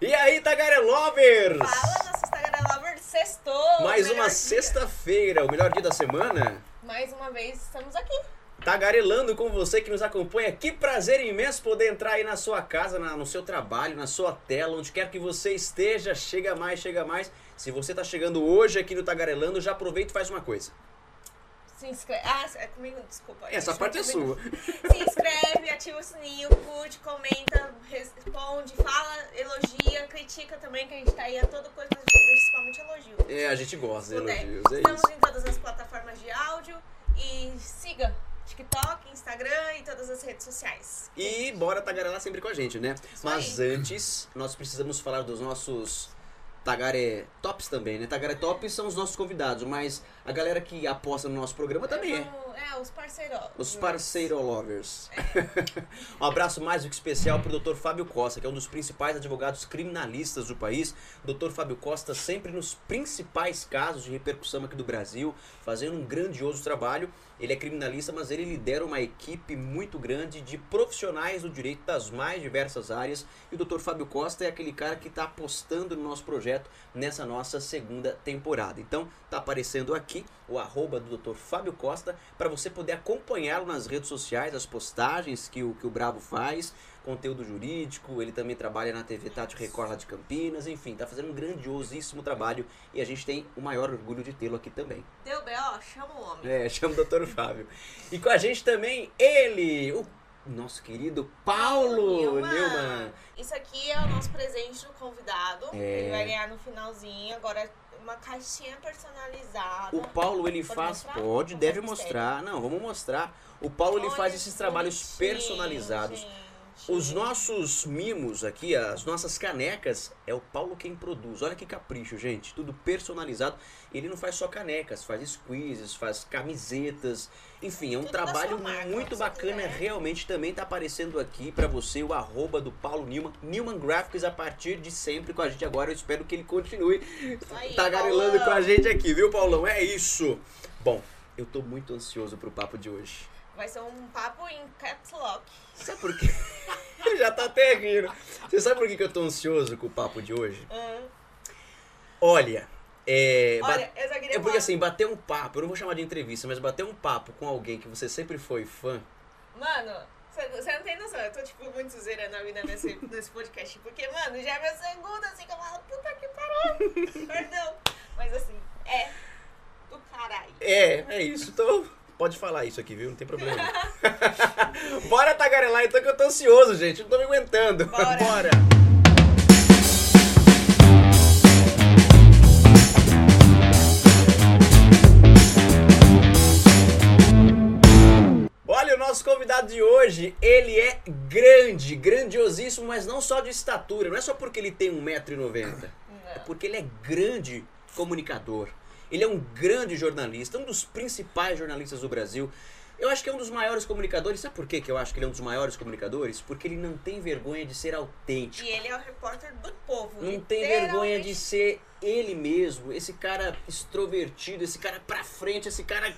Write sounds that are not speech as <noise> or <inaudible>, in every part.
E aí, Tagarelovers? Fala, nossos Tagarelovers, sextou! Mais uma sexta-feira, o melhor dia da semana. Mais uma vez, estamos aqui. Tagarelando com você que nos acompanha. Que prazer imenso poder entrar aí na sua casa, na- no seu trabalho, na sua tela, onde quer que você esteja. Chega mais, chega mais. Se você tá chegando hoje aqui no Tagarelando, já aproveita e faz uma coisa. Se inscreve. Ah, é comigo, desculpa. Essa gente, parte é sua. Se inscreve, ativa o sininho, curte, comenta, responde, fala, elogia, critica também, que a gente tá aí a toda coisa, principalmente elogio. É, a gente gosta de elogios, é Estamos isso. em todas as plataformas de áudio e siga TikTok, Instagram e todas as redes sociais. E bora tagarelar sempre com a gente, né? Isso Mas aí. antes, nós precisamos falar dos nossos Tagaré Tops também, né? Tagaré Tops são os nossos convidados, mas a galera que aposta no nosso programa também é. É, os parceiros. Os parceiro lovers. <laughs> um abraço mais do que especial pro Dr. Fábio Costa, que é um dos principais advogados criminalistas do país. O Dr. Fábio Costa sempre nos principais casos de repercussão aqui do Brasil, fazendo um grandioso trabalho. Ele é criminalista, mas ele lidera uma equipe muito grande de profissionais do direito das mais diversas áreas. E o Dr. Fábio Costa é aquele cara que está apostando no nosso projeto nessa nossa segunda temporada. Então, tá aparecendo aqui o arroba do Dr. Fábio Costa para você poder acompanhá-lo nas redes sociais, as postagens que o, que o Bravo faz, conteúdo jurídico, ele também trabalha na TV Tati Record lá de Campinas, enfim, tá fazendo um grandiosíssimo trabalho e a gente tem o maior orgulho de tê-lo aqui também. Deu B.O., chama o homem. É, chama o Dr. Fábio. E com a gente também ele, o nosso querido Paulo. Newman. Isso aqui é o nosso presente do convidado. É. Ele vai ganhar no finalzinho. Agora, uma caixinha personalizada. O Paulo ele Pode faz, mostrar? pode, deve faz mostrar. Não, vamos mostrar. O Paulo ele Olha faz que esses trabalhos personalizados. gente. Os nossos mimos aqui, as nossas canecas, é o Paulo quem produz. Olha que capricho, gente. Tudo personalizado. Ele não faz só canecas, faz squeezes, faz camisetas. Enfim, é um Tudo trabalho marca, muito bacana. Realmente também tá aparecendo aqui pra você o arroba do Paulo Newman. Newman Graphics a partir de sempre com a gente agora. Eu espero que ele continue aí, tagarelando Paulão. com a gente aqui, viu, Paulão? É isso. Bom, eu tô muito ansioso pro papo de hoje. Vai ser um papo em caps lock. Sabe por quê? <laughs> Já tá até rindo. Você sabe por que eu tô ansioso com o papo de hoje? Ah, Olha, é. Olha, queria É porque falar- assim, bater um papo, eu não vou chamar de entrevista, mas bater um papo com alguém que você sempre foi fã. Mano, você não tem noção. Eu tô, tipo, muito zerando a vida nesse, <laughs> nesse podcast. Porque, mano, já é meu segundo, assim, que eu falo, puta que pariu. <laughs> Perdão. Mas, assim, é do caralho. É, é isso. Então, pode falar isso aqui, viu? Não tem problema. <laughs> Bora tagarelar então que eu tô ansioso, gente. Não tô me aguentando. Bora. Bora. Olha, o nosso convidado de hoje, ele é grande, grandiosíssimo, mas não só de estatura. Não é só porque ele tem 1,90m. É porque ele é grande comunicador. Ele é um grande jornalista, um dos principais jornalistas do Brasil. Eu acho que é um dos maiores comunicadores. Sabe por quê que eu acho que ele é um dos maiores comunicadores? Porque ele não tem vergonha de ser autêntico. E ele é o repórter do povo. Não tem vergonha de ser ele mesmo, esse cara extrovertido, esse cara pra frente, esse cara.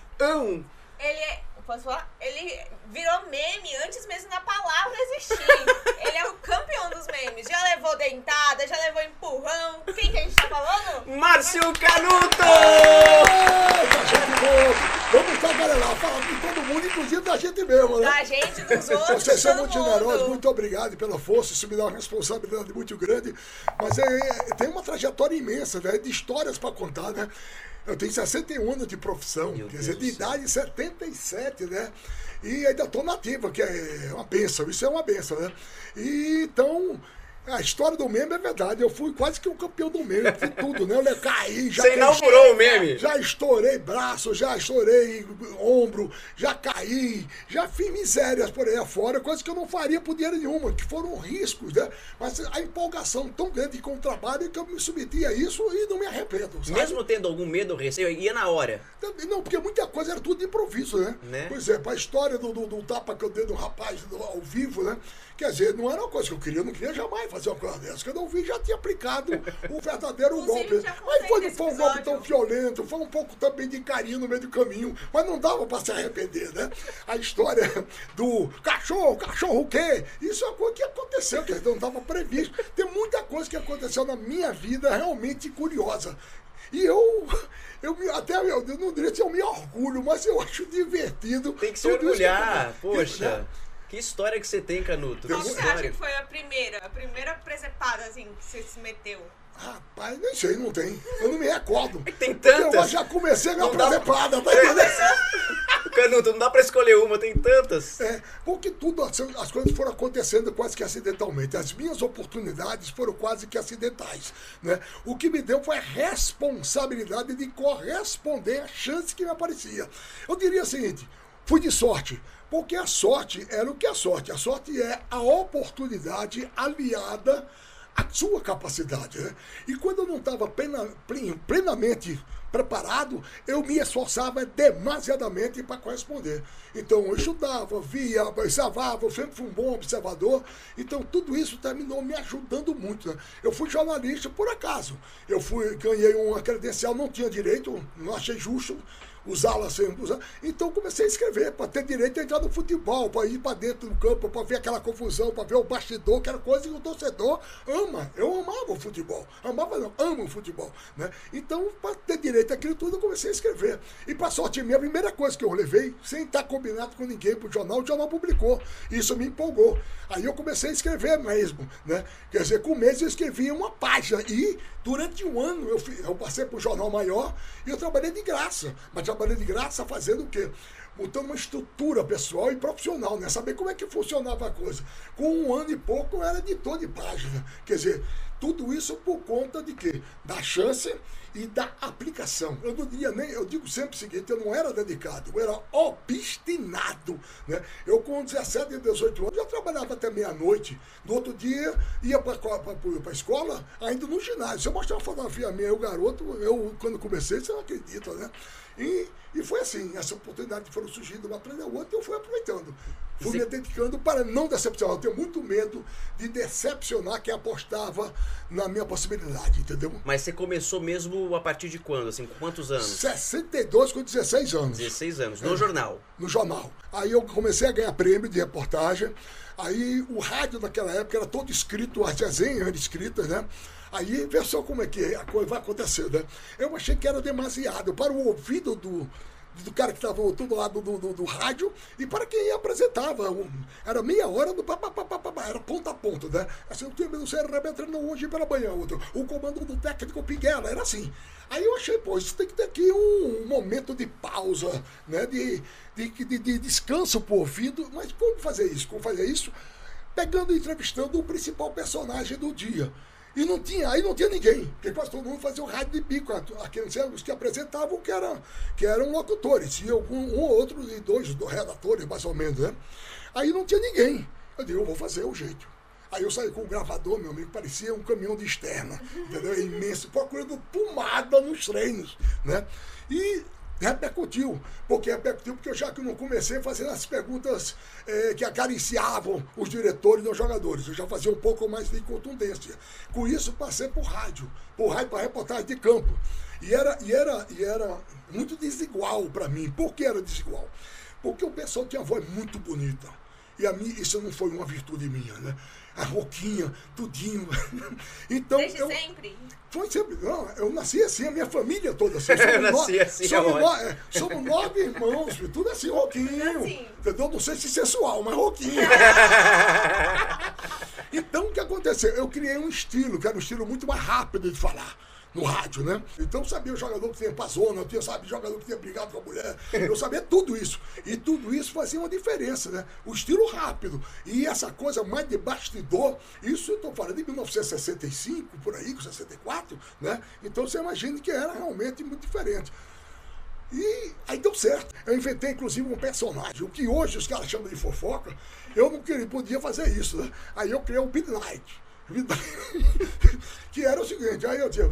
Ele é. Posso falar? Ele virou meme antes mesmo da palavra existir. <laughs> ele é o campeão dos memes. Já levou dentada, já levou empurrão. Quem que a gente tá falando? Márcio Canuto! Boa! Vamos tagarelar, falar com todo mundo, inclusive da gente mesmo, né? Da gente, dos <laughs> outros. Vocês são muito generosos, muito obrigado pela força, isso me dá uma responsabilidade muito grande. Mas é, é- tem uma trajetória imensa, né? De histórias para contar, né? Eu tenho 61 anos de profissão, Meu quer Deus dizer, de idade 77, né? E ainda estou nativa, que é uma benção, isso é uma benção, né? E então. A história do meme é verdade. Eu fui quase que um campeão do meme. Fui tudo, né? Eu caí, já Você inaugurou o meme. já estourei braço, já estourei ombro, já caí, já fiz misérias por aí afora, coisas que eu não faria por dinheiro nenhuma, que foram riscos, né? Mas a empolgação tão grande com o trabalho que eu me submeti a isso e não me arrependo, sabe? Mesmo tendo algum medo receio, ia na hora. Não, porque muita coisa era tudo de improviso, né? Né? Por exemplo, a história do, do, do tapa que eu dei do rapaz do- ao vivo, né? Quer dizer, não era uma coisa que eu queria, eu não queria jamais fazer uma coisa dessa. Quando eu vi, já tinha aplicado o verdadeiro golpe. Mas foi, foi um golpe tão violento, foi um pouco também de carinho no meio do caminho, mas não dava para se arrepender, né? A história do cachorro, cachorro o quê? Isso é uma coisa que aconteceu, que não estava previsto. Tem muita coisa que aconteceu na minha vida realmente curiosa. E eu, eu me- até eu não diria se eu me orgulho, mas eu acho divertido. Tem que se que orgulhar. acontece. Poxa, Né? Que história que você tem, Canuto. Qual que você acha que foi a primeira? A primeira presepada, assim, que você se meteu? Rapaz, nem sei, não tem. Eu não me recordo. <laughs> Tem Porque eu tantas. já comecei dá- presepada, tá entendendo? <laughs> Canuto, não dá pra escolher uma, tem tantas. É, porque tudo, as, as coisas foram acontecendo quase que acidentalmente. As minhas oportunidades foram quase que acidentais. Né? O que me deu foi a responsabilidade de corresponder à chance que me aparecia. Eu diria o seguinte: fui de sorte. Porque a sorte era o que a sorte. A sorte é a oportunidade aliada à sua capacidade. Né? E quando eu não estava plena, plen- plenamente preparado, eu me esforçava demasiadamente para corresponder. Então eu estudava, via, observava, eu sempre fui um bom observador. Então tudo isso terminou me ajudando muito. né? Eu fui jornalista por acaso. Eu fui, ganhei uma credencial, não tinha direito, não achei justo usá-la sem usar. Então comecei a escrever para ter direito a entrar no futebol, para ir para dentro do campo, para ver aquela confusão, para ver o bastidor, que era coisa que o torcedor ama. Eu amava o futebol. Amava não, amo o futebol. Né? Então, para ter direito àquilo tudo, eu comecei a escrever. E para sorte minha, a primeira coisa que eu levei, sem estar combinado com ninguém para o jornal, o jornal publicou. Isso me empolgou. Aí eu comecei a escrever mesmo. Né? Quer dizer, com meses eu escrevia uma página. E durante um ano eu, eu passei para o jornal maior e eu trabalhei de graça. Mas trabalhei de graça fazendo o quê? Montando uma estrutura pessoal e profissional, né? Saber como é que funcionava a coisa. Com um ano e pouco eu era editor de página. Quer dizer, tudo isso por conta de quê? Da chance e da aplicação. Eu não diria nem, eu digo sempre o seguinte, eu não era dedicado, eu era obstinado. Né? Eu com 17 e 18 anos já trabalhava até meia-noite. No outro dia ia para a escola, ainda no ginásio. Se eu mostrar uma fotografia minha, eu garoto, eu quando comecei, você não acredita, né? E, e foi assim, essa oportunidade foram surgindo uma atrás da outra e eu fui aproveitando. Fui Você- me dedicando para não decepcionar. Eu tenho muito medo de decepcionar quem apostava na minha possibilidade, entendeu? Mas você começou mesmo a partir de quando? Assim, com quantos anos? 62 com 16 anos. 16 anos. No jornal. no jornal. Aí eu comecei a ganhar prêmio de reportagem. Aí o rádio naquela época era todo escrito, as resenhas eram escritas, né? Aí vê só como é que a coisa vai acontecer, né? Eu achei que era demasiado para o ouvido do, do cara que estava do lado do, do, do rádio e para quem apresentava. Um- era meia hora do papapá, era ponta a ponta, né? Assim, o time do CRB treinou hoje pela manhã, outro. O comando do técnico Piguela, era assim. Aí eu achei, pô, isso tem que ter aqui um momento de pausa, né? De, de, de, de descanso por ouvido. Mas como fazer isso? Como fazer isso? Pegando e entrevistando o principal personagem do dia. E não tinha, aí não tinha ninguém, porque quase todo mundo fazia o rádio de bico, aqueles os que apresentavam que eram, que eram locutores, e algum, um ou outro, e dois do- redatores, mais ou menos, né? Aí não tinha ninguém. Eu digo, eu vou fazer o jeito. Aí eu saí com o gravador, meu amigo, parecia um caminhão de externa, entendeu? Imenso, procurando pomada nos treinos, né? E repercutiu, porque repercutiu porque eu já que não comecei fazendo as perguntas eh, que acariciavam os diretores e os jogadores, eu já fazia um pouco mais de contundência. Com isso passei por rádio, por rádio para reportagem de campo. E era, e era, e era muito desigual para mim. Por que era desigual? Porque o pessoal tinha voz muito bonita. E a mim, isso não foi uma virtude minha, né? A roquinha, tudinho. <laughs> Então, Desde eu, sempre? foi sempre. Não, eu nasci assim, a minha família toda assim. <laughs> Eu nasci assim, somos, é no- ótimo. é, somos nove irmãos, filho, tudo assim, roquinho. Assim. Entendeu? Não sei se sensual, mas roquinho. <laughs> então, o que aconteceu? Eu criei um estilo, que era um estilo muito mais rápido de falar. No rádio, né? Então eu sabia o jogador que tinha passona, eu sabia jogador que tinha brigado com a mulher, eu sabia tudo isso. E tudo isso fazia uma diferença, né? O estilo rápido. E essa coisa mais de bastidor, isso eu estou falando de 1965, por aí, com 64, né? Então você imagina que era realmente muito diferente. E aí deu certo. Eu inventei, inclusive, um personagem. O que hoje os caras chamam de fofoca, eu não queria, podia fazer isso, né? Aí eu criei o Midnight. <laughs> que era o seguinte, aí eu dizia,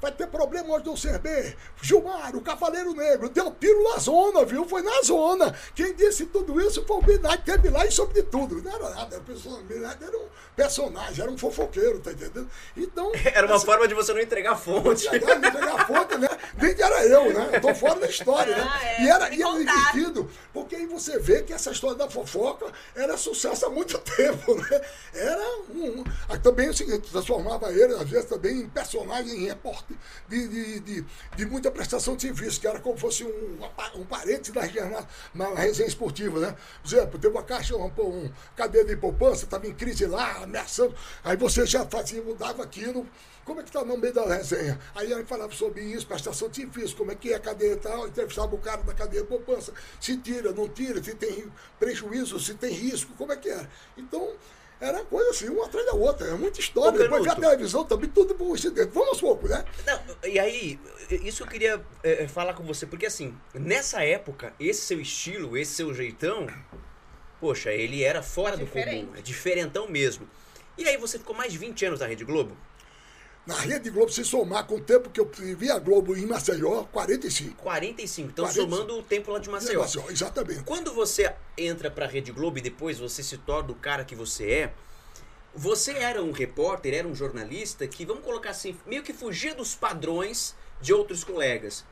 vai ter problema hoje do CB, Gilmar, o Cavaleiro Negro, deu tiro na zona, viu? Foi na zona. Quem disse tudo isso foi o Binati, teve lá e sobre tudo. Não era nada, o era um personagem, era um fofoqueiro, tá entendendo? Então. <laughs> Era uma essa, forma de você não entregar fonte. Não entregar fonte, né? Nem que era eu, né? Eu tô fora da história, né? Ah, é, e era, e era divertido, porque aí você vê que essa história da fofoca era sucesso há muito <laughs> tempo, né? Era um. Também é seguinte, transformava ele às vezes também em personagem, em repórter de, de, de, de, muita prestação de serviço, que era como fosse um, um parente da, na, na resenha esportiva, né? Por exemplo, teve uma caixa, um, um cadeia de poupança, estava em crise lá, ameaçando, aí você já fazia, mudava aquilo. Como é que está no meio da resenha? Aí ele falava sobre isso, prestação de serviço, como é que é a cadeia e tal, entrevistava o cara da cadeia de poupança, se tira, não tira, se tem prejuízo, se tem risco, como é que é. Então, era coisa assim, uma atrás da outra. É muita história. Depois vi a televisão também, tudo por dentro. Vamos aos poucos, né? Não, e aí, isso eu queria é, falar com você, porque assim, nessa época, esse seu estilo, esse seu jeitão, poxa, ele era fora Diferente. do comum, é diferentão mesmo. E aí você ficou mais de 20 anos na Rede Globo? Na Rede Globo, se somar com o tempo que eu vi a Globo em Maceió, 45. 45. Então, 45. somando o tempo lá de Maceió. Maceió. Exatamente. Quando você entra para a Rede Globo e depois você se torna o cara que você é, você era um repórter, era um jornalista que, vamos colocar assim, meio que fugia dos padrões de outros colegas.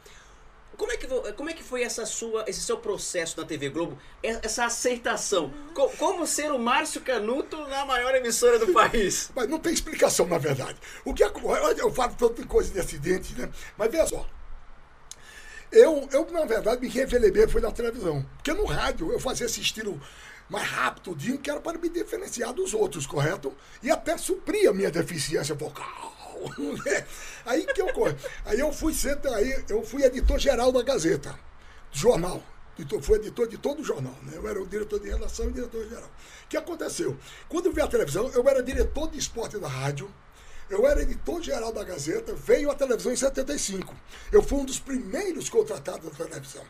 Como é, que, como é que foi essa sua, esse seu processo na TV Globo? Essa aceitação? Como ser o Márcio Canuto na maior emissora do país? <laughs> Mas não tem explicação, na verdade. O que eu falo tanto coisa de acidente, né? Mas veja só. Eu, eu, na verdade, me revelei bem foi na televisão. Porque no rádio eu fazia esse estilo mais rápido, que era para me diferenciar dos outros, correto? E até suprir a minha deficiência vocal. Aí que ocorre. Aí eu fui ser, aí eu fui editor geral da Gazeta, jornal. Editor, fui editor de todo o jornal, né? Eu era o diretor de redação e diretor geral. O que aconteceu? Quando eu vi a televisão, eu era diretor de esporte da rádio, eu era editor geral da Gazeta, veio a televisão em 75. Eu fui um dos primeiros contratados da televisão.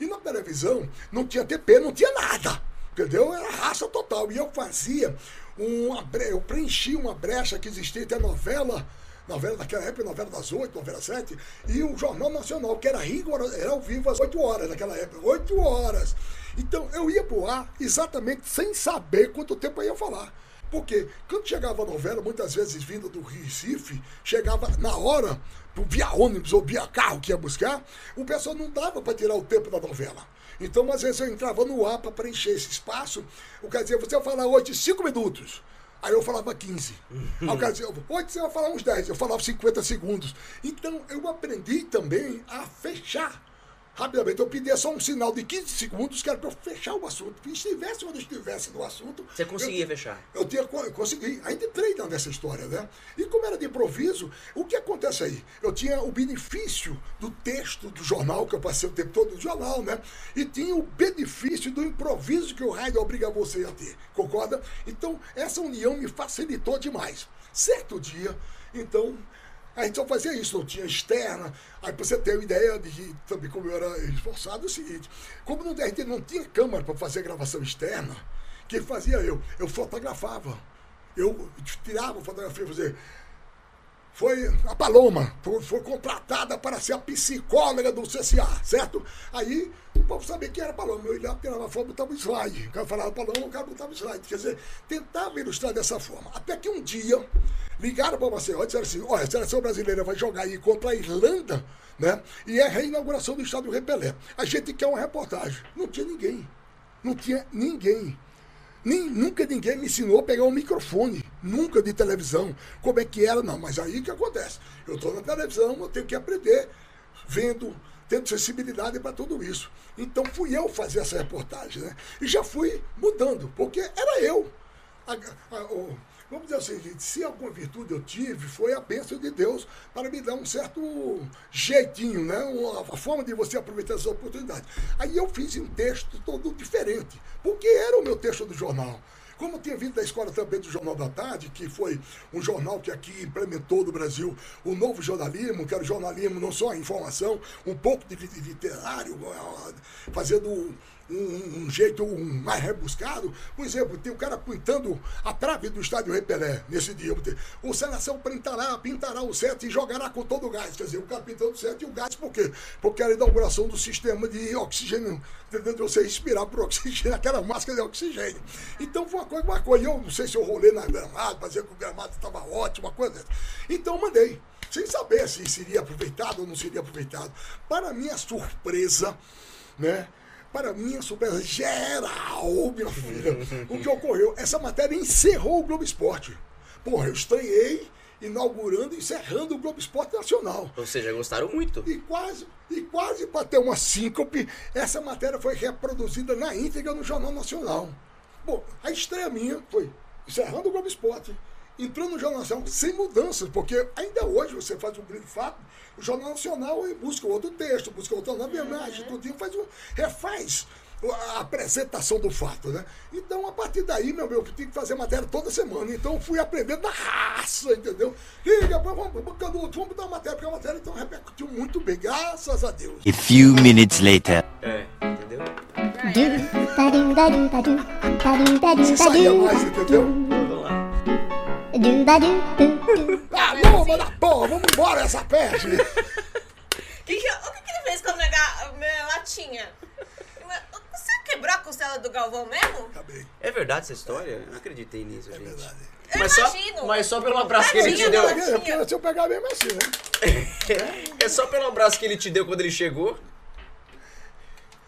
E na televisão não tinha TP, não tinha nada. Entendeu? Era raça total. E eu fazia uma. Eu preenchi uma brecha que existia entre a novela novela daquela época, novela das oito, novela sete, e o Jornal Nacional, que era rigoroso, era ao vivo às oito horas naquela época, oito horas. Então eu ia pro ar exatamente sem saber quanto tempo eu ia falar. Porque quando chegava a novela, muitas vezes vindo do Recife, chegava na hora, via ônibus ou via carro que ia buscar, o pessoal não dava para tirar o tempo da novela. Então, às vezes, eu entrava no ar para preencher esse espaço. O cara dizia, você vai falar hoje cinco minutos. Aí eu falava 15. Aí o cara dizia, hoje você vai falar uns 10. Eu falava 50 segundos. Então eu aprendi também a fechar rapidamente. Eu pedia só um sinal de 15 segundos, que era para eu fechar o assunto. E estivesse onde estivesse no assunto. Você conseguia eu, fechar? Eu, tinha, eu consegui. Ainda entrei nessa história, né? E como era de improviso, o que acontece aí? Eu tinha o benefício do texto do jornal, que eu passei o tempo todo no jornal, né? E tinha o benefício do improviso que o rádio obriga você a ter. Concorda? Então, essa união me facilitou demais. Certo dia, então, a gente só fazia isso, não tinha externa. Aí pra você ter uma ideia de que, também como eu era esforçado, é o seguinte, como não, gente não tinha câmera para fazer gravação externa, o que fazia eu? Eu fotografava. Eu tirava fotografia, fazer foi a Paloma, foi, foi, contratada para ser a psicóloga do CCA, certo? Aí o povo sabia que era Paloma. Eu olhava, tirava foto, botava slide. O cara falava Paloma, o cara botava slide. Quer dizer, tentava ilustrar dessa forma. Até que um dia ligaram para você e disseram assim: olha, a seleção brasileira vai jogar aí contra a Irlanda, né? E é a reinauguração do estádio Repelé. A gente quer uma reportagem. Não tinha ninguém. Não tinha ninguém. Nem, nunca ninguém me ensinou a pegar um microfone, nunca de televisão, como é que era, não. Mas aí o que acontece? Eu estou na televisão, eu tenho que aprender, vendo, tendo sensibilidade para tudo isso. Então fui eu fazer essa reportagem, né? E já fui mudando, porque era eu. A, a, vamos dizer assim, se alguma virtude eu tive, foi a bênção de Deus para me dar um certo jeitinho, né? Uma, forma de você aproveitar essa oportunidade. Aí eu fiz um texto todo diferente, porque era o meu texto do jornal. Como tinha vindo da escola também do Jornal da Tarde, que foi um jornal que aqui implementou no Brasil o novo jornalismo, que era o jornalismo não só a informação, um pouco de literário, fazendo um, um jeito um mais rebuscado. Por exemplo, tem um cara pintando a trave do estádio Repelé nesse dia. O Seleção pintará, pintará o set e jogará com todo o gás. Quer dizer, o cara pintando o set e o gás, por quê? Porque era a inauguração do sistema de oxigênio? De você respirar por oxigênio, aquela máscara de oxigênio. Então foi uma coisa, uma coisa. Eu não sei se eu rolei na gramado, para dizer que o gramado estava ótimo, uma coisa. Então mandei sem saber se seria aproveitado ou não seria aproveitado. Para minha surpresa, né? Para minha surpresa geral, minha filha, o que ocorreu? Essa matéria encerrou o Globo Esporte. Porra, eu estranhei inaugurando e encerrando o Globo Esporte Nacional. Ou seja, gostaram muito. E quase, e quase para ter uma síncope, essa matéria foi reproduzida na íntegra no Jornal Nacional. Bom, a estreia minha foi encerrando o Globo Esporte, entrou no Jornal Nacional sem mudanças, porque ainda hoje você faz um grande fato, o Jornal Nacional busca outro texto, busca outra nova imagem, tudinho, faz um, refaz a apresentação do fato, né? Então, a partir daí, meu meu, eu tinha que fazer matéria toda semana. Então, eu fui aprendendo da raça, entendeu? E depois vamos, vamos, vamos, vamos dar matéria, porque a matéria então repercutiu muito bem, graças a Deus. A few minutes later. É, entendeu? Se saía mais, entendeu? Vamos lá. Ah, não, manda porra, vamos embora essa peste. <laughs> Que que- o que, que ele fez com a minha, minha latinha? Você quebrou a costela do Galvão mesmo? Acabei, É verdade essa história? Eu não acreditei nisso, é gente. verdade. Eu Mas só, imagino. mas só pelo abraço que ele te deu. da É, se eu pegar mesmo assim, né? <laughs> É só pelo abraço que ele te deu quando ele chegou.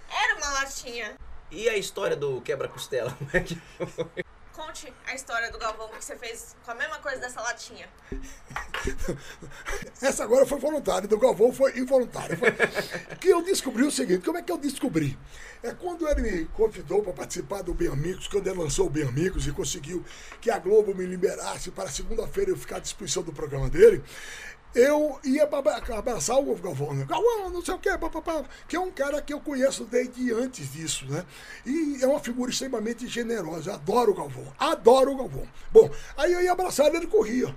Era uma latinha. E a história do quebra-costela? Como é que foi? Conte a história do Galvão que você fez com a mesma coisa dessa latinha. <laughs> Essa agora foi voluntária, do Galvão foi involuntária. Foi... <laughs> que eu descobri o seguinte, como é que eu descobri? É quando ele me convidou para participar do Bem Amigos, quando ele lançou o Bem Amigos e conseguiu que a Globo me liberasse para segunda-feira eu ficar à disposição do programa dele, eu ia abraçar o Galvão, né? Galvão, não sei o quê, papapá, que é um cara que eu conheço desde antes disso, né? E é uma figura extremamente generosa. Eu adoro o Galvão, adoro o Galvão. Bom, aí eu ia abraçar ele, ele corria.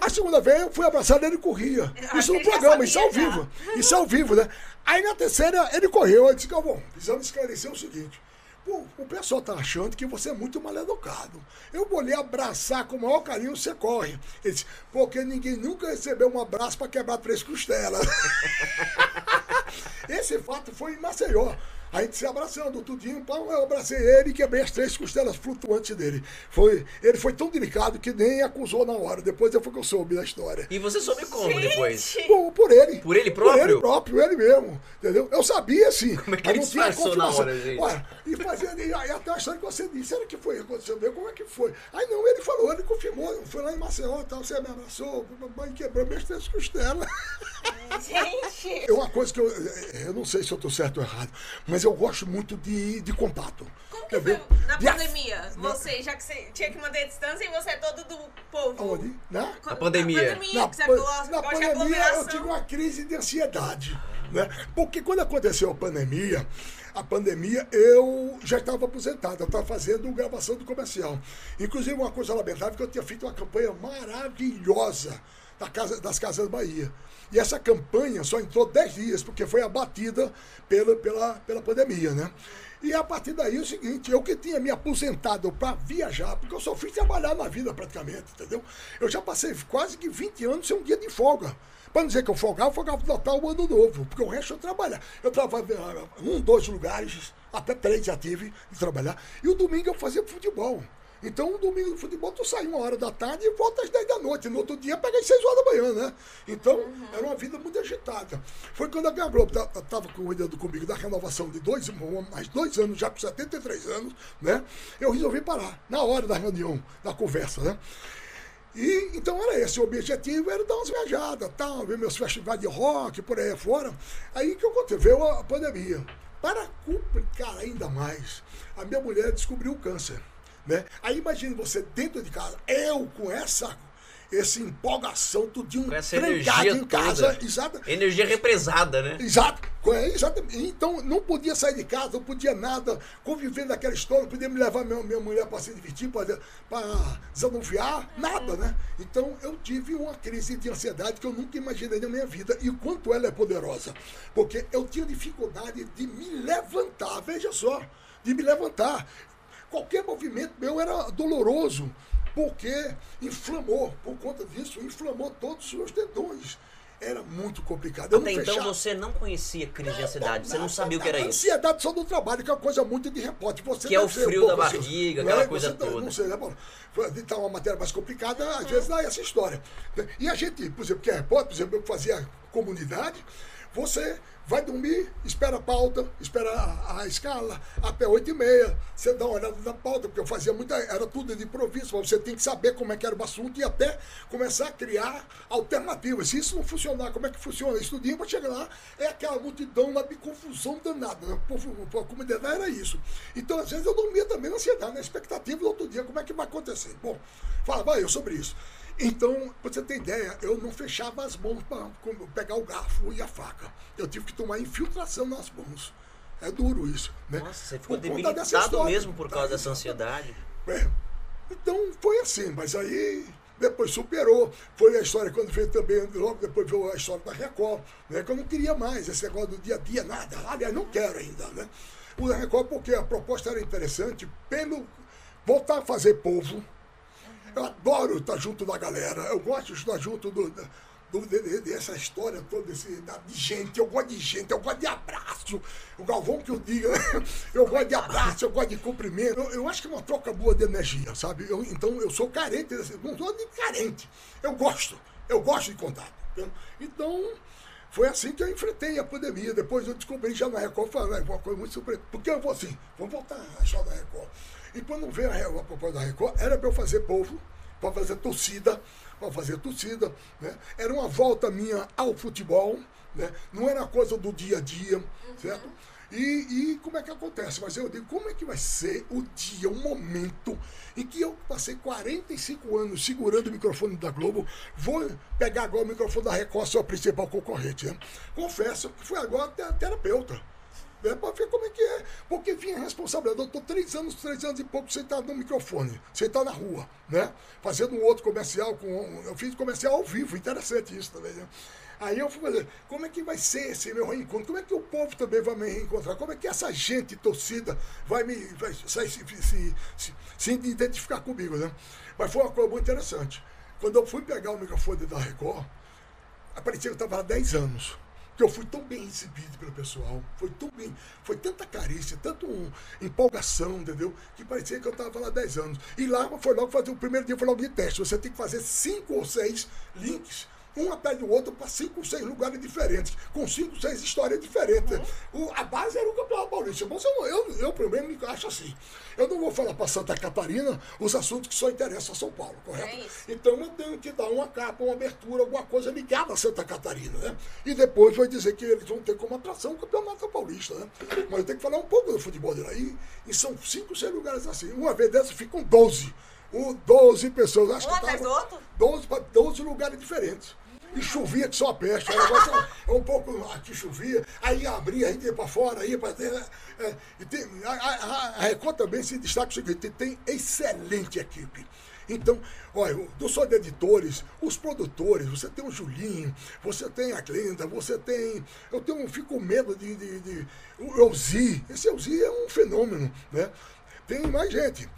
A segunda vez eu fui abraçar ele, ele corria. Isso no programa, isso ao vivo. Isso ao vivo, né? Aí na terceira ele correu. Eu disse, Galvão, precisamos esclarecer o seguinte. O pessoal tá achando que você é muito mal educado. Eu vou lhe abraçar com o maior carinho, você corre. Ele disse, porque ninguém nunca recebeu um abraço para quebrar três costelas. <laughs> Esse fato foi em Maceió. A gente se abraçando, tudinho, pá, eu abracei ele e quebrei as três costelas flutuantes dele. Foi, ele foi tão delicado que nem acusou na hora. Depois eu foi que eu soube da história. E você soube como depois? Gente! Por, por ele. Por ele Por próprio? ele próprio, ele mesmo. Entendeu? Eu sabia, sim. Como é que ele não tinha na hora, gente? Olha, e fazendo, e aí até a história que você disse, era que foi, aconteceu mesmo, como é que foi? Aí não, ele falou, ele confirmou, foi lá em Maceió, tal, você me abraçou, e quebrou minhas três costelas. Gente! É uma coisa que eu, eu não sei se eu estou certo ou errado, mas eu gosto muito de, de contato. Como que entendeu? foi na De pandemia? Na- Você, já que você tinha que manter a distância e você é todo do povo. Aonde? Né? Co- Na pandemia. Na pandemia, Na, que você pan- gosta, na gosta de pandemia eu tive uma crise de ansiedade. Né? Porque quando aconteceu a pandemia, a pandemia eu já estava aposentado, eu estava fazendo gravação do comercial. Inclusive, uma coisa lamentável é que eu tinha feito uma campanha maravilhosa da casa, das Casas Bahia. E essa campanha só entrou 10 dias, porque foi abatida pela, pela, pela pandemia, né? E a partir daí é o seguinte, eu que tinha me aposentado para viajar, porque eu só fui trabalhar na vida praticamente, entendeu? Eu já passei quase que 20 anos sem um dia de folga. Para não dizer que eu folgava, eu folgava no Natal o ano novo, porque o resto eu trabalhava. Eu trabalhava um, dois lugares, até três já tive de trabalhar. E o domingo eu fazia futebol. Então, um domingo de futebol, tu sai uma hora da tarde e volta às 10 da noite. No outro dia, peguei 6 horas da manhã, né? Então, era uma vida muito agitada. Foi quando a Globo estava cuidando comigo da renovação de dois, mais dois anos, já com 73 anos, né? Eu resolvi parar, na hora da reunião, da conversa, né? E então era esse o objetivo, era dar umas viajadas, tal, ver meus festivais de rock, por aí fora. Aí que aconteceu? Veio a pandemia. Para complicar ainda mais, a minha mulher descobriu o câncer. Né? Aí imagine você dentro de casa, eu com essa, essa empolgação, tudinho Com essa trancado em casa. toda. Exato. Energia represada, né? Exato, é, exatamente. Então não podia sair de casa, não podia nada, conviver naquela história, não podia me levar minha, minha mulher para se divertir, para desanuviar, nada, né? Então eu tive uma crise de ansiedade que eu nunca imaginei na minha vida e o quanto ela é poderosa. Porque eu tinha dificuldade de me levantar, veja só, de me levantar. Qualquer movimento meu era doloroso, porque inflamou, por conta disso, inflamou todos os meus tendões era muito complicado. Eu Até não então fechava. você não conhecia crise de ansiedade, você não sabia o que era isso. Ansiedade só do trabalho, que é uma coisa muito de repórter. Você Que é o um frio da assim, barriga, não aquela é? coisa Você deve- toda. Não sei, né? De estar uma matéria mais complicada, às vezes dá essa história. E a gente, por exemplo, que é repórter, por exemplo, eu fazia comunidade, você vai dormir, espera a pauta, espera a, a escala, até 8 e meia. Você dá uma olhada na pauta, porque eu fazia muita. Era tudo de improviso, você tem que saber como é que era o assunto e até começar a criar alternativas. Se isso não funcionar, como é que funciona? Estudinho para chegar lá, é aquela multidão lá de confusão danada. Né? A comunidade era isso. Então, às vezes, eu dormia também na ansiedade, na expectativa do outro dia, como é que vai acontecer. Bom, falava eu sobre isso. Então, pra você ter ideia, eu não fechava as mãos para pegar o garfo e a faca. Eu tive que tomar infiltração nas mãos. É duro isso, né? Nossa, você ficou Por debilitado história. mesmo por causa Tá, dessa ansiedade. é. Então foi assim, mas aí depois superou. Foi a história quando veio também, logo depois veio a história da Record, né? Que eu não queria mais esse negócio do dia a dia, nada. Aliás, não quero ainda, né? O da Record porque a proposta era interessante pelo voltar a fazer povo. Eu adoro estar junto da galera. Eu gosto de estar junto do, do, de- de- dessa história toda desse, da- de gente. Eu gosto de gente, eu gosto de abraço. O Galvão que eu diga, <laughs> eu gosto de abraço, eu gosto de cumprimento. Eu, eu acho que é uma troca boa de energia, sabe? Eu- então eu sou carente, não sou de carente. Eu gosto, eu gosto de contato. Então. Foi assim que eu enfrentei a pandemia. Depois eu descobri já na Record, falei, "É uma coisa muito surpreendente. Porque eu vou assim, vamos voltar à história da Record. E quando veio a, a proposta da Record, era para eu fazer povo, para fazer torcida, para fazer torcida. Né? Era uma volta minha ao futebol, né? não era coisa do dia a dia, certo? E, e como é que acontece? Mas eu digo, como é que vai ser o dia, o momento em que eu passei 45 anos segurando o microfone da Globo, vou pegar agora o microfone da Record, sua principal concorrente. Né? Confesso que fui agora te- terapeuta. Né, para ver como é que é. Porque vinha responsabilidade. Eu estou três anos, três anos e pouco sentado no microfone, sentado na rua, né? Fazendo um outro comercial. Com, eu fiz comercial ao vivo, interessante isso também, né? Aí eu fui fazer, como é que vai ser esse meu reencontro? Como é que o povo também vai me reencontrar? Como é que essa gente, torcida, vai me vai se, se, se, se, identificar comigo, né? Mas foi uma coisa muito interessante. Quando eu fui pegar o microfone da Record, parecia que eu estava há 10 anos. Que eu fui tão bem recebido pelo pessoal, foi tão bem, foi tanta carícia, tanta um, empolgação, entendeu? Que parecia que eu estava lá há 10 anos. E lá foi logo fazer, o primeiro dia foi logo de teste. Você tem que fazer cinco ou seis links, um atrás do outro, para cinco seis lugares diferentes, com cinco seis histórias diferentes. O, a base era o Campeonato Paulista. Bom, eu, eu, eu, pelo menos, me acho assim. Eu não vou falar para Santa Catarina os assuntos que só interessam a São Paulo, correto? É. Então eu tenho que dar uma capa, uma abertura, alguma coisa ligada a Santa Catarina, né? E depois vai dizer que eles vão ter como atração o Campeonato Paulista, né? Mas eu tenho que falar um pouco do futebol de lá. E, e são cinco, seis lugares assim. Uma vez dessa ficam 12. O 12 pessoas. Acho Um que tava do outro? 12 para 12 lugares diferentes. E chovia que só peste. O negócio é um pouco aqui chovia, aí abria, a gente ia para fora, ia para dentro. É, e tem, a, a, a Record também se destaca o seguinte: tem excelente equipe. Então, olha, não só de editores, os produtores, você tem o Julinho, você tem a Glenda, você tem. Eu tenho, fico com medo de. de, de o Elzi, esse Elzi é um fenômeno, né? Tem mais gente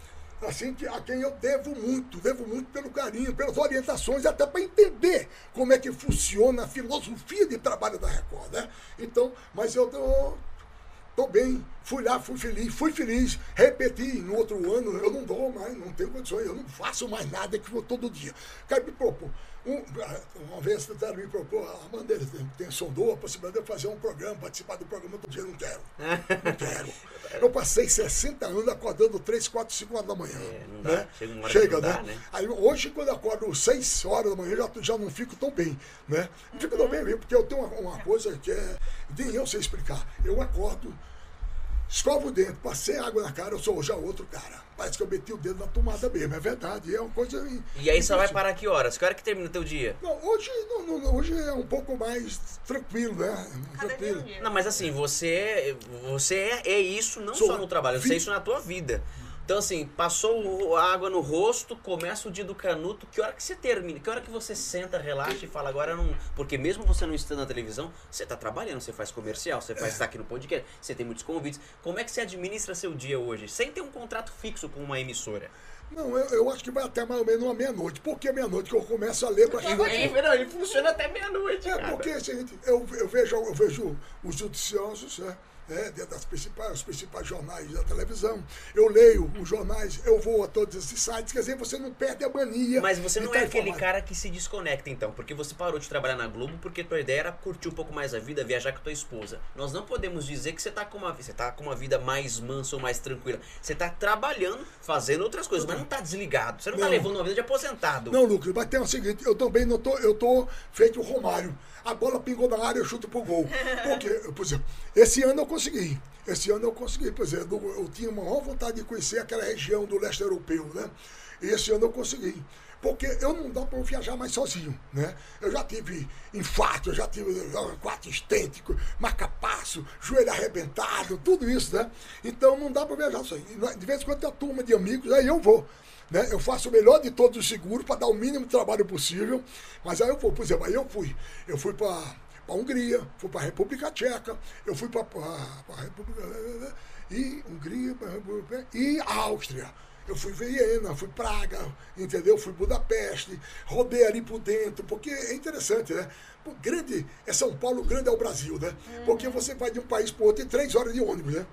assim a quem eu devo muito, devo muito pelo carinho, pelas orientações, até para entender como é que funciona a filosofia de trabalho da Record, né? Então, mas eu tô, tô bem, fui lá, fui feliz, fui feliz, repeti no outro ano, eu não dou mais, não tenho condições, eu não faço mais nada que vou todo dia. Quero me propor. Um, uma vez tentaram me propor, a Mandeira tem, tem, sondou a possibilidade de eu fazer um programa, participar do programa todo dia, não quero. Não quero. <laughs> Eu passei 60 anos acordando 3, 4, 5 horas da manhã. É, não dá. né? Chega uma hora Chega, né? dá, né? Aí hoje, quando eu acordo 6 horas da manhã, já, já não fico tão bem, né? Não fico tão bem mesmo, porque eu tenho uma, uma coisa que é de eu sei explicar. Eu acordo escovo o dente, passei água na cara, eu sou já outro cara. Parece que eu meti o dedo na tomada mesmo, é verdade. É uma coisa. E aí você vai parar que horas? Que hora que termina o teu dia? Não, hoje, não, não, hoje é um pouco mais tranquilo, né? Dia Tranquilo. Não, mas assim, você, você é, é isso não Sou só no trabalho, você é isso na tua vida. Então, assim, passou a água no rosto, começa o dia do canuto, que hora que você termina? Que hora que você senta, relaxa e fala, agora não. Porque mesmo você não estando na televisão, você tá trabalhando, você faz comercial, você faz estar aqui no podcast, você tem muitos convites. Como é que você administra seu dia hoje? Sem ter um contrato fixo com uma emissora. Não, eu, eu acho que vai até mais ou menos uma meia-noite. Por que meia-noite? Que eu começo a ler bastante. Ele, não, ele funciona até meia-noite. É, cara. porque seguinte, eu, eu, vejo, eu vejo os noticiosos, né? Né, dentro das principais, os principais jornais da televisão. Eu leio os jornais, eu vou a todos esses sites, quer dizer, você não perde a mania. Mas você não é aquele informado. cara que se desconecta, então, porque você parou de trabalhar na Globo porque tua ideia era curtir um pouco mais a vida, viajar com tua esposa. Nós não podemos dizer que você tá com uma, você tá com uma vida mais mansa ou mais tranquila. Você tá trabalhando, fazendo outras coisas, mas não tá desligado. Você não, tá Não. levando uma vida de aposentado. Não, Lucas, mas tem o seguinte, eu também não tô, eu tô feito o Romário. A bola pingou na área, eu chuto pro gol. <laughs> Porque, por exemplo, esse ano eu consegui. Esse ano eu consegui, por exemplo, eu tinha uma maior vontade de conhecer aquela região do leste europeu, né? E esse ano eu consegui. Porque eu não dá para viajar mais sozinho, né? Eu já tive infarto, eu já tive quatro estênticos, marcapasso, joelho arrebentado, tudo isso, né? Então não dá para viajar sozinho. De vez em quando tem uma turma de amigos, aí eu vou. Né? Eu faço o melhor de todos os seguros para dar o mínimo trabalho possível, mas aí eu vou, por exemplo, aí eu fui. Eu fui para a Hungria, fui para a República Tcheca, eu fui para a República. E Hungria, e Áustria. Eu fui Viena, fui Praga, entendeu? Fui Budapeste, rodei ali por dentro, porque é interessante, né? Grande é São Paulo, grande é o Brasil, né? Porque você vai de um país para outro em três horas de ônibus, né?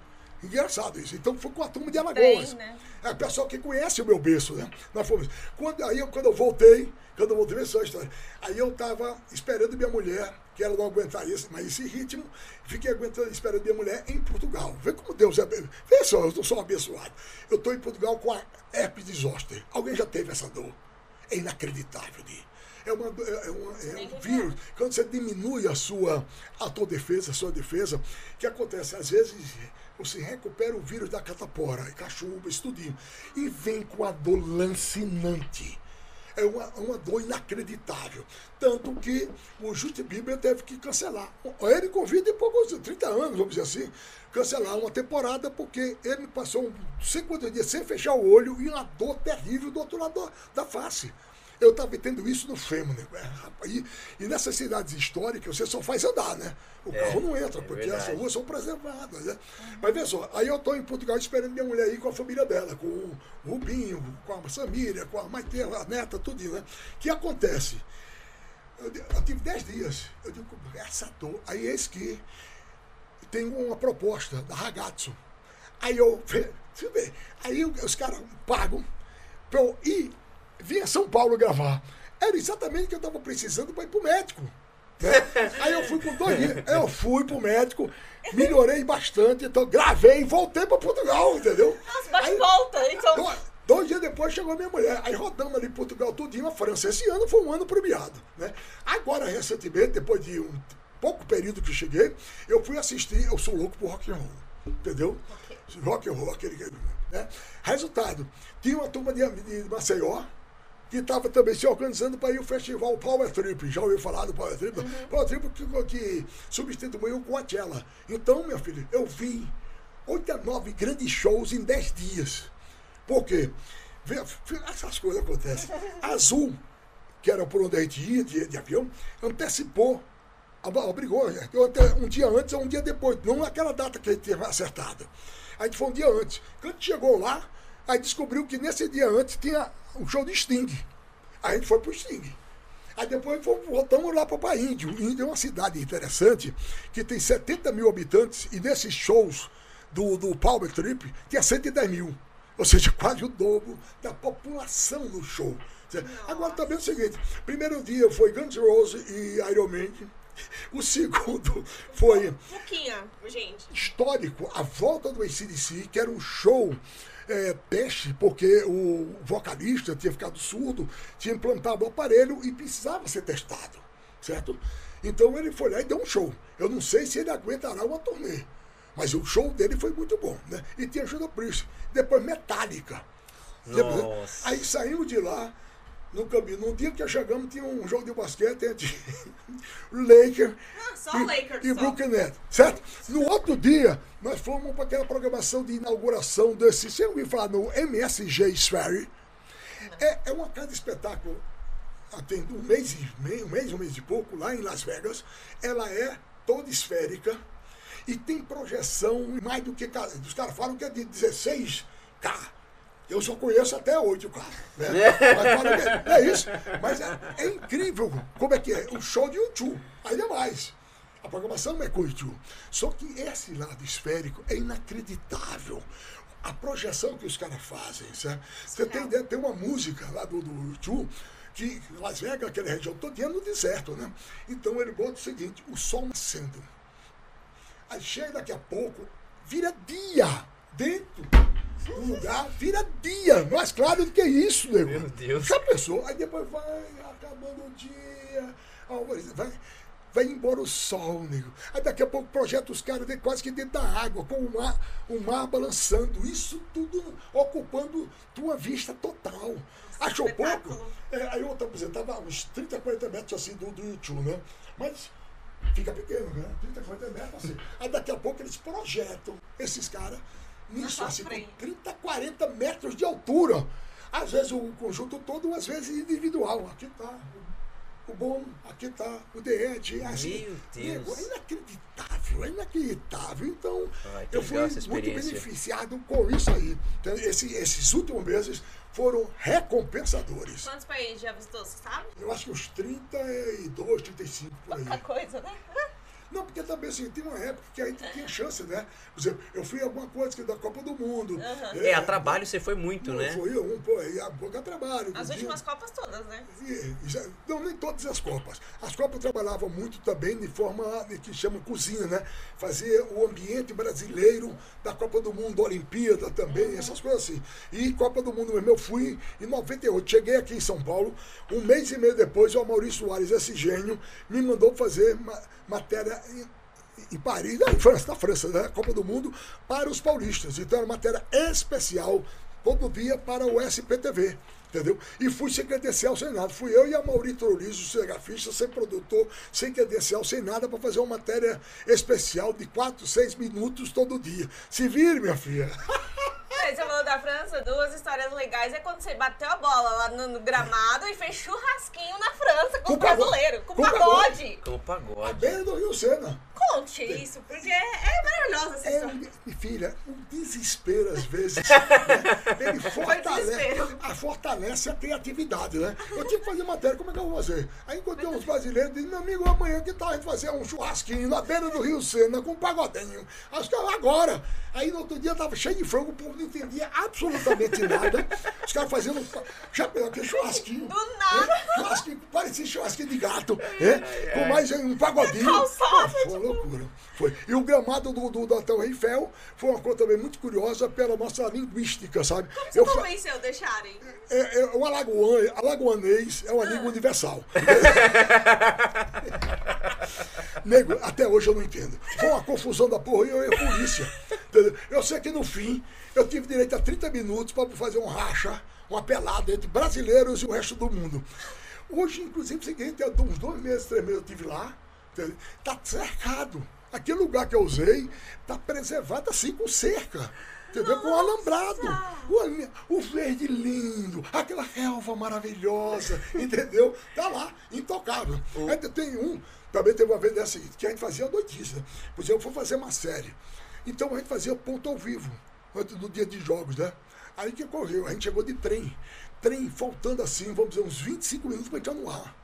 Engraçado isso. Então fui com a turma de Alagoas. Trem, né? É o pessoal que conhece o meu berço, né? Nós fomos. Quando, aí eu, quando eu voltei, quando eu voltei, essa história. Aí eu tava esperando minha mulher, que ela não aguentaria esse, mais esse ritmo, fiquei aguentando, esperando minha mulher em Portugal. Vê como Deus é. Vê só, eu sou um abençoado. Eu estou em Portugal com a herpes zoster. Alguém já teve essa dor? É inacreditável, de. É, uma, do- é, uma- é Nem um que vírus. Quando você diminui a sua a tua defesa, a sua defesa, o que acontece? Às vezes você recupera o vírus da catapora, cachumba, isso tudinho, e vem com a dor lancinante. É uma, uma dor inacreditável. Tanto que o Justin Bieber teve que cancelar. Ele convida em poucos 30 anos, vamos dizer assim, cancelar uma temporada, porque ele passou uns 50 dias sem fechar o olho e uma dor terrível do outro lado da face. Eu estava tendo isso no fêmur, né? É, E, e nessas cidades históricas você só faz andar, né? O É, carro não entra, é porque verdade. as ruas são preservadas, né? Mas vê só, aí eu estou em Portugal esperando minha mulher aí com a família dela, com o Rubinho, com a Samília, com a Maite, a neta, tudinho, né? O que acontece? Eu, eu tive 10 dias, eu digo, essa dor, aí eis que tem uma proposta da Ragazzo. Aí eu, <laughs> aí os caras pagam para eu ir, vir a São Paulo gravar. Era exatamente o que eu estava precisando para ir pro médico. né? <laughs> Aí eu fui por dois dias, eu fui pro médico, melhorei bastante, então gravei e voltei para Portugal, entendeu? Nossa, bate Aí- volta. Então, Dois, dois dias depois chegou minha mulher. Aí rodamos ali em Portugal tudinho, a França. Esse ano foi um ano premiado. Né? Agora, recentemente, depois de um pouco período que cheguei, eu fui assistir, eu sou louco por rock and roll. Entendeu? Rock and roll, aquele que. Né? Resultado, tinha uma turma de, de Maceió. Que estava também se organizando para ir ao festival Power Trip. Já ouviu falar do Power Trip? Power Trip que, que substituiu o Coachella. Então, meu filho, eu vi oito a nove grandes shows em dez dias. Por quê? Essas coisas acontecem. <laughs> Azul, que era por onde a gente ia de, de avião, antecipou, obrigou, até um dia antes ou um dia depois, não naquela data que a gente tinha acertado. A gente foi um dia antes. Quando chegou lá, aí descobriu que nesse dia antes tinha um show de Sting. Aí a gente foi pro Sting. Aí depois voltamos lá para Índio. Índio é uma cidade interessante que tem 70 mil habitantes e nesses shows do, do Power Trip tinha 110 mil. Ou seja, <laughs> quase o dobro da população no show. Agora também é o seguinte: primeiro dia foi Guns N' Roses e Iron Maiden. <laughs> O segundo foi pouquinho, gente. histórico a volta do ACDC, que era um show é, teste, porque o vocalista tinha ficado surdo, tinha implantado o aparelho e precisava ser testado, certo? Então ele foi lá e deu um show. Eu não sei se ele aguentará uma turnê, Mas o show dele foi muito bom, né? E tinha Judas Priest. Depois Metallica. Depois-. Aí saímos de lá, no caminho. Num dia que chegamos, tinha um jogo de basquete entre <laughs> Laker Ah, e, Lakers e. Brooklyn Nets, certo? No outro dia, nós fomos para aquela programação de inauguração desse, você ouviu falar no MSG Sphere? É, é uma casa de espetáculo, tem um mês, e meio, um mês, um mês e pouco, lá em Las Vegas. Ela é toda esférica e tem projeção mais do que... Os caras falam que é de 16K. Eu só conheço até 8K. Né? Mas falam que é, é isso. Mas é, é incrível como é que é. O show de YouTube, ainda mais. A programação é com o YouTube. Só que esse lado esférico é inacreditável. A projeção que os caras fazem, sabe? Você tem ideia, tem uma música lá do, do YouTube que Las Vegas, aquela região todinha é no deserto, né? Então ele bota o seguinte, o sol nascendo. Aí chega daqui a pouco, vira dia dentro do lugar, vira dia. Mais claro do que isso, nego. Meu Deus. Já pensou? Aí depois vai acabando o dia, vai, vai embora o sol, nego. Aí daqui a pouco projeta os caras de- quase que dentro da água, com o mar, o mar balançando. Isso tudo ocupando tua vista total. Achou pouco? É, aí eu apresentava uns 30, 40 metros assim do, do YouTube, né? Mas fica pequeno, né? 30, 40 metros assim. Aí daqui a pouco eles projetam esses caras nisso, assim, com frente. 30, 40 metros de altura. Às vezes o conjunto todo, às vezes individual. Aqui tá o, bom, aqui tá o derrete. Assim, Meu Deus. Nego, É inacreditável, é inacreditável. Então, Ai, eu fui muito beneficiado com isso aí. Então, esse- esses últimos meses foram recompensadores. Quantos países já visitou, você sabe? Eu acho que uns 32, 35 por aí. Pouca coisa, né? <laughs> Não, porque também assim, tem uma época que a gente tinha chance, né? Por exemplo, eu fui em alguma coisa que da Copa do Mundo. É, a trabalho você foi muito, não, né? Foi um, pô, e a pouca trabalho. As últimas dia. Copas todas, né? E- e já- não, nem todas as Copas. As Copas trabalhavam muito também de forma de que chama cozinha, né? Fazer o ambiente brasileiro da Copa do Mundo, Olimpíada também, essas coisas assim. E Copa do Mundo mesmo, eu fui em 98. Cheguei aqui em São Paulo, um mês e meio depois, o Maurício Soares, esse gênio, me mandou fazer ma- matéria em, Paris, na França, na França, né? Copa do Mundo, para os paulistas. Então era matéria especial, todo dia, para o SPTV. Entendeu? E fui sem credencial, sem nada. Fui eu e a Maurício Trolizo, cinegrafista, sem produtor, sem credencial, sem nada, para fazer uma matéria especial de 4, 6 minutos todo dia. Se vire, minha filha. <laughs> Aí você falou da França, duas histórias legais é quando você bateu a bola lá no, no gramado e fez churrasquinho na França com, Com o brasileiro, com, Com pagode. Com o A pagode. beira do Rio Sena. Conte isso, porque é, maravilhosa essa É, história. filha, um desespero às vezes. <laughs> né? Ele fortalece, a, fortalece a criatividade, né? Eu tinha que fazer matéria, como é que eu vou fazer? Aí encontrei uns brasileiros disse, meu amigo, amanhã que tal a gente fazer um churrasquinho na beira do Rio Sena com um pagodinho? Acho que é agora. Aí no outro dia tava cheio de frango, o povo não entendia absolutamente nada. Os caras fazendo. Pegou aquele churrasquinho. Do nada. É, churrasquinho, parecia churrasquinho de gato. É, com mais um pagodinho. Uma loucura. Foi. E o gramado do, do, da Torre Eiffel foi uma coisa também muito curiosa pela nossa linguística, sabe? Você Eu fa- convenceu deixarem? é, é, o alagoan, alagoanês é uma Ah. língua universal. <laughs> Nego, até hoje eu não entendo. Foi uma confusão da porra e eu e a polícia. entendeu? Eu sei que no fim eu tive direito a 30 minutos para fazer um racha, uma pelada entre brasileiros e o resto do mundo. Hoje, inclusive, seguinte, há uns dois meses, três meses eu estive lá, entendeu? tá cercado. Aquele lugar que eu usei está preservado assim com cerca. Entendeu? Com alambrado. O, o verde lindo, aquela relva maravilhosa, <laughs> entendeu? Tá lá, intocável. Ainda tem um, também teve uma vez dessa que a gente fazia né? Por exemplo, eu fui fazer uma série. Então a gente fazia ponto ao vivo, antes do dia de jogos, né? Aí que ocorreu? A gente chegou de trem. Trem faltando assim, vamos dizer, uns 25 minutos para entrar no ar.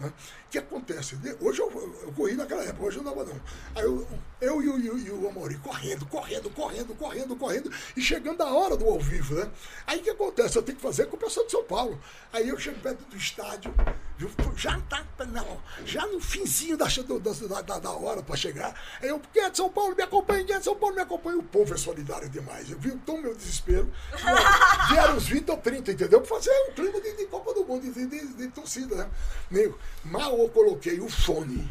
Né? O que acontece? De- Hoje eu, eu corri naquela época, hoje eu não dava não. Aí eu, eu e, o- e e o correndo, correndo, correndo, correndo, correndo, e chegando a hora do ao vivo, né? Aí o que acontece? Eu tenho que fazer com o pessoal de São Paulo. Aí eu chego perto do estádio? Já tá, não, já no finzinho da, da, da, da hora para chegar. Aí eu, quem é de São Paulo, me acompanha, é de São Paulo, me acompanha. O povo é solidário demais. Eu vi então meu desespero. <laughs> Vieram uns 20 ou 30, entendeu? Pra fazer um clima de, de Copa do Mundo, de, de, de torcida, né? Nego, mal eu coloquei o fone.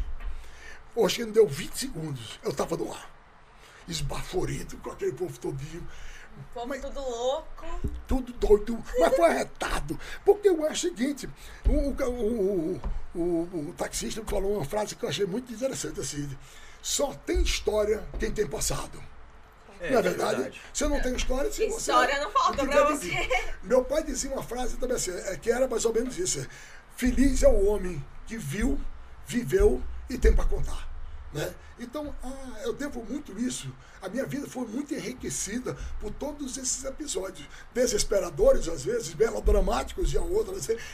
Hoje que não deu 20 segundos, eu tava no ar. esbaforido com aquele povo todinho. Povo Mas- tudo louco. Tudo doido, mas foi arretado. Porque eu acho o seguinte: o, o, o, o- o taxista falou uma frase que eu achei muito interessante assim. Só tem história quem tem passado. não é verdade? Você não tem história se você. História não falta não pra você. Meu pai dizia uma frase também assim, é, que era mais ou menos isso: é, Feliz é o homem que viu, viveu e tem para contar. Né? Então, ah, eu devo muito isso. A minha vida foi muito enriquecida por todos esses episódios. Desesperadores, às vezes, melodramáticos e a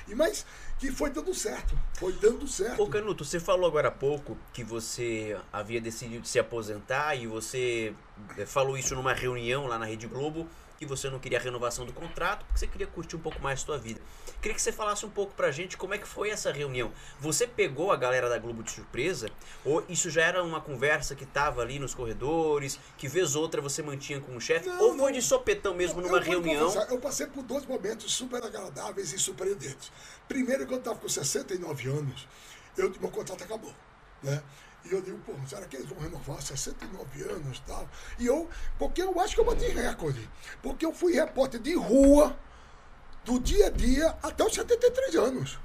e mas que foi dando certo. Foi dando certo. Ô Canuto, você falou agora há pouco que você havia decidido se aposentar e você eh, falou isso numa reunião lá na Rede Globo, que você não queria a renovação do contrato, porque você queria curtir um pouco mais a sua vida. Queria que você falasse um pouco pra gente como é que foi essa reunião. Você pegou a galera da Globo de surpresa? Ou isso já era uma conversa que tava ali nos corredores, que vez outra você mantinha com o chefe? Ou foi não. de sopetão mesmo Eu numa vou reunião? Eu passei por dois momentos super agradáveis e surpreendentes. Primeiro, quando eu estava com 69 anos, eu, meu contrato acabou. Né? E eu digo, pô, será que eles vão renovar 69 anos e tal? E eu, porque eu acho que eu bati recorde. Porque eu fui repórter de rua, do dia a dia, até os 73 anos.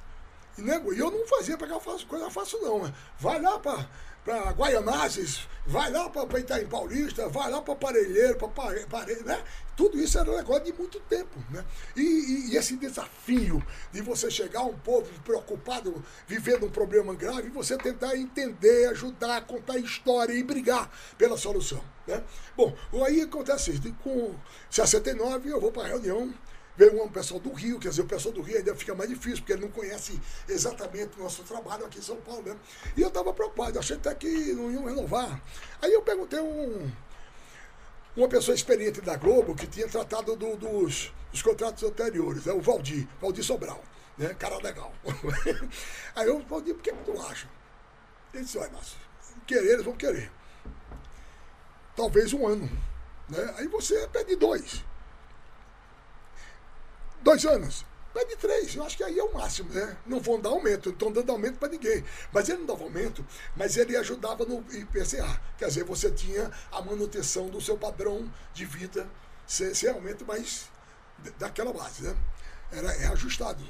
E, nego, e eu não fazia pegar fácil, coisa fácil, não. Né? Vai lá para para Guaianazes, vai lá para Itaim Paulista, vai lá para Parelheiro, para Pare, Pare, né? Tudo isso era um negócio de muito tempo, né? E, e- e esse desafio de você chegar a um povo preocupado, vivendo um problema grave, e você tentar entender, ajudar, contar história e brigar pela solução, né? Bom, aí acontece isso, com 69 eu vou para a reunião, Veio um pessoal do Rio, quer dizer, o pessoal do Rio ainda fica mais difícil, porque ele não conhece exatamente o nosso trabalho aqui em São Paulo mesmo. E eu estava preocupado, achei até que não iam renovar. Aí eu perguntei um, uma pessoa experiente da Globo que tinha tratado do- dos, dos contratos anteriores, é o Valdir, Valdir Sobral, né? Cara legal. <laughs> Aí eu, Valdir, por que, que tu acha? Ele disse, olha, Márcio, querer, eles vão querer. Talvez um ano. Né? Aí você pede dois dois anos. Pede três, eu acho que aí é o máximo, né? Não vão dar aumento, não estão dando aumento para ninguém. Mas ele não dava aumento, mas ele ajudava no IPCA. Quer dizer, você tinha a manutenção do seu padrão de vida sem, sem aumento, mas daquela base, né? Era, é ajustado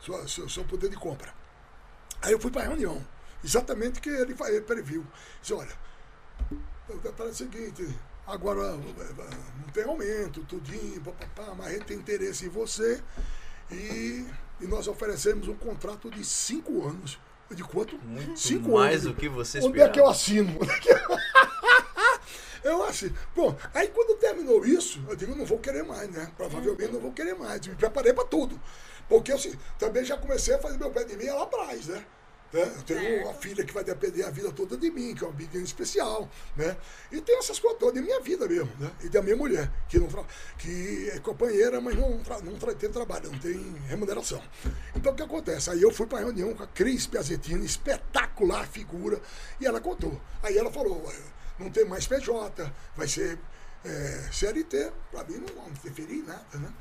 sua, seu, seu poder de compra. Aí eu fui para a reunião, exatamente o que ele, ele previu. Disse, olha, para o seguinte, agora não tem aumento, tudinho, papapá, mas a gente tem interesse em você e, e nós oferecemos um contrato de cinco anos. De quanto? Muito cinco mais anos. do que você Onde é que eu esperava. assino? Onde é que eu... <laughs> Eu assim, bom, aí quando terminou isso, eu digo, não vou querer mais, né? Provavelmente não vou querer mais. Me preparei para tudo. Porque assim, também já comecei a fazer meu pé de mim lá atrás, né? Né? Eu tenho uma filha que vai depender a vida toda de mim, que é uma menina especial, né? E tem essas coisas todas minha vida mesmo, né? E da minha mulher, que, não que é companheira, mas não, tra- não tra- tem trabalho, não tem remuneração. Então o que acontece? Aí eu fui para a reunião com a Cris Piazettini, espetacular figura, e ela contou. Aí ela falou, "Olha, não tem mais PJ, vai ser é, CLT, para mim não vamos interferir nada, né?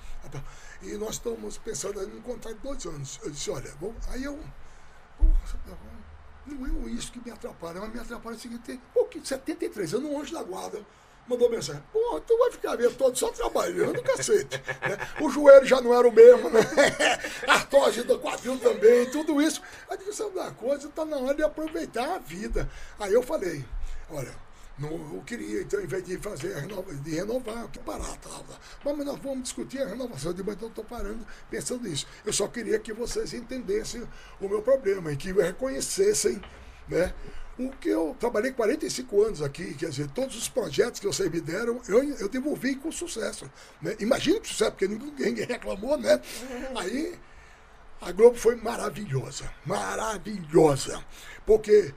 E nós estamos pensando em um contrato de dois anos. Eu disse, olha, vou, aí eu Porra, não é isso que me atrapalha, mas me atrapalha o seguinte, pô, que 73 anos, um anjo da guarda, mandou mensagem, pô, tu vai ficar a vida só trabalhando, cacete. né? O joelho já não era o mesmo, né? <laughs> Artrose do quadril também, tudo isso. A divisão da coisa está na hora de aproveitar a vida. Aí eu falei, olha, não, eu queria, então, em vez de fazer a renova, de renovar, que parar, tal. Mas nós vamos discutir a renovação. Mas então eu estou parando pensando nisso. Eu só queria que vocês entendessem o meu problema e que reconhecessem, né? O que eu trabalhei 45 anos aqui, quer dizer, todos os projetos que vocês me deram, eu, eu devolvi com sucesso. Né? Imagina que sucesso, porque ninguém, reclamou, né? <laughs> Aí a Globo foi maravilhosa, maravilhosa. Porque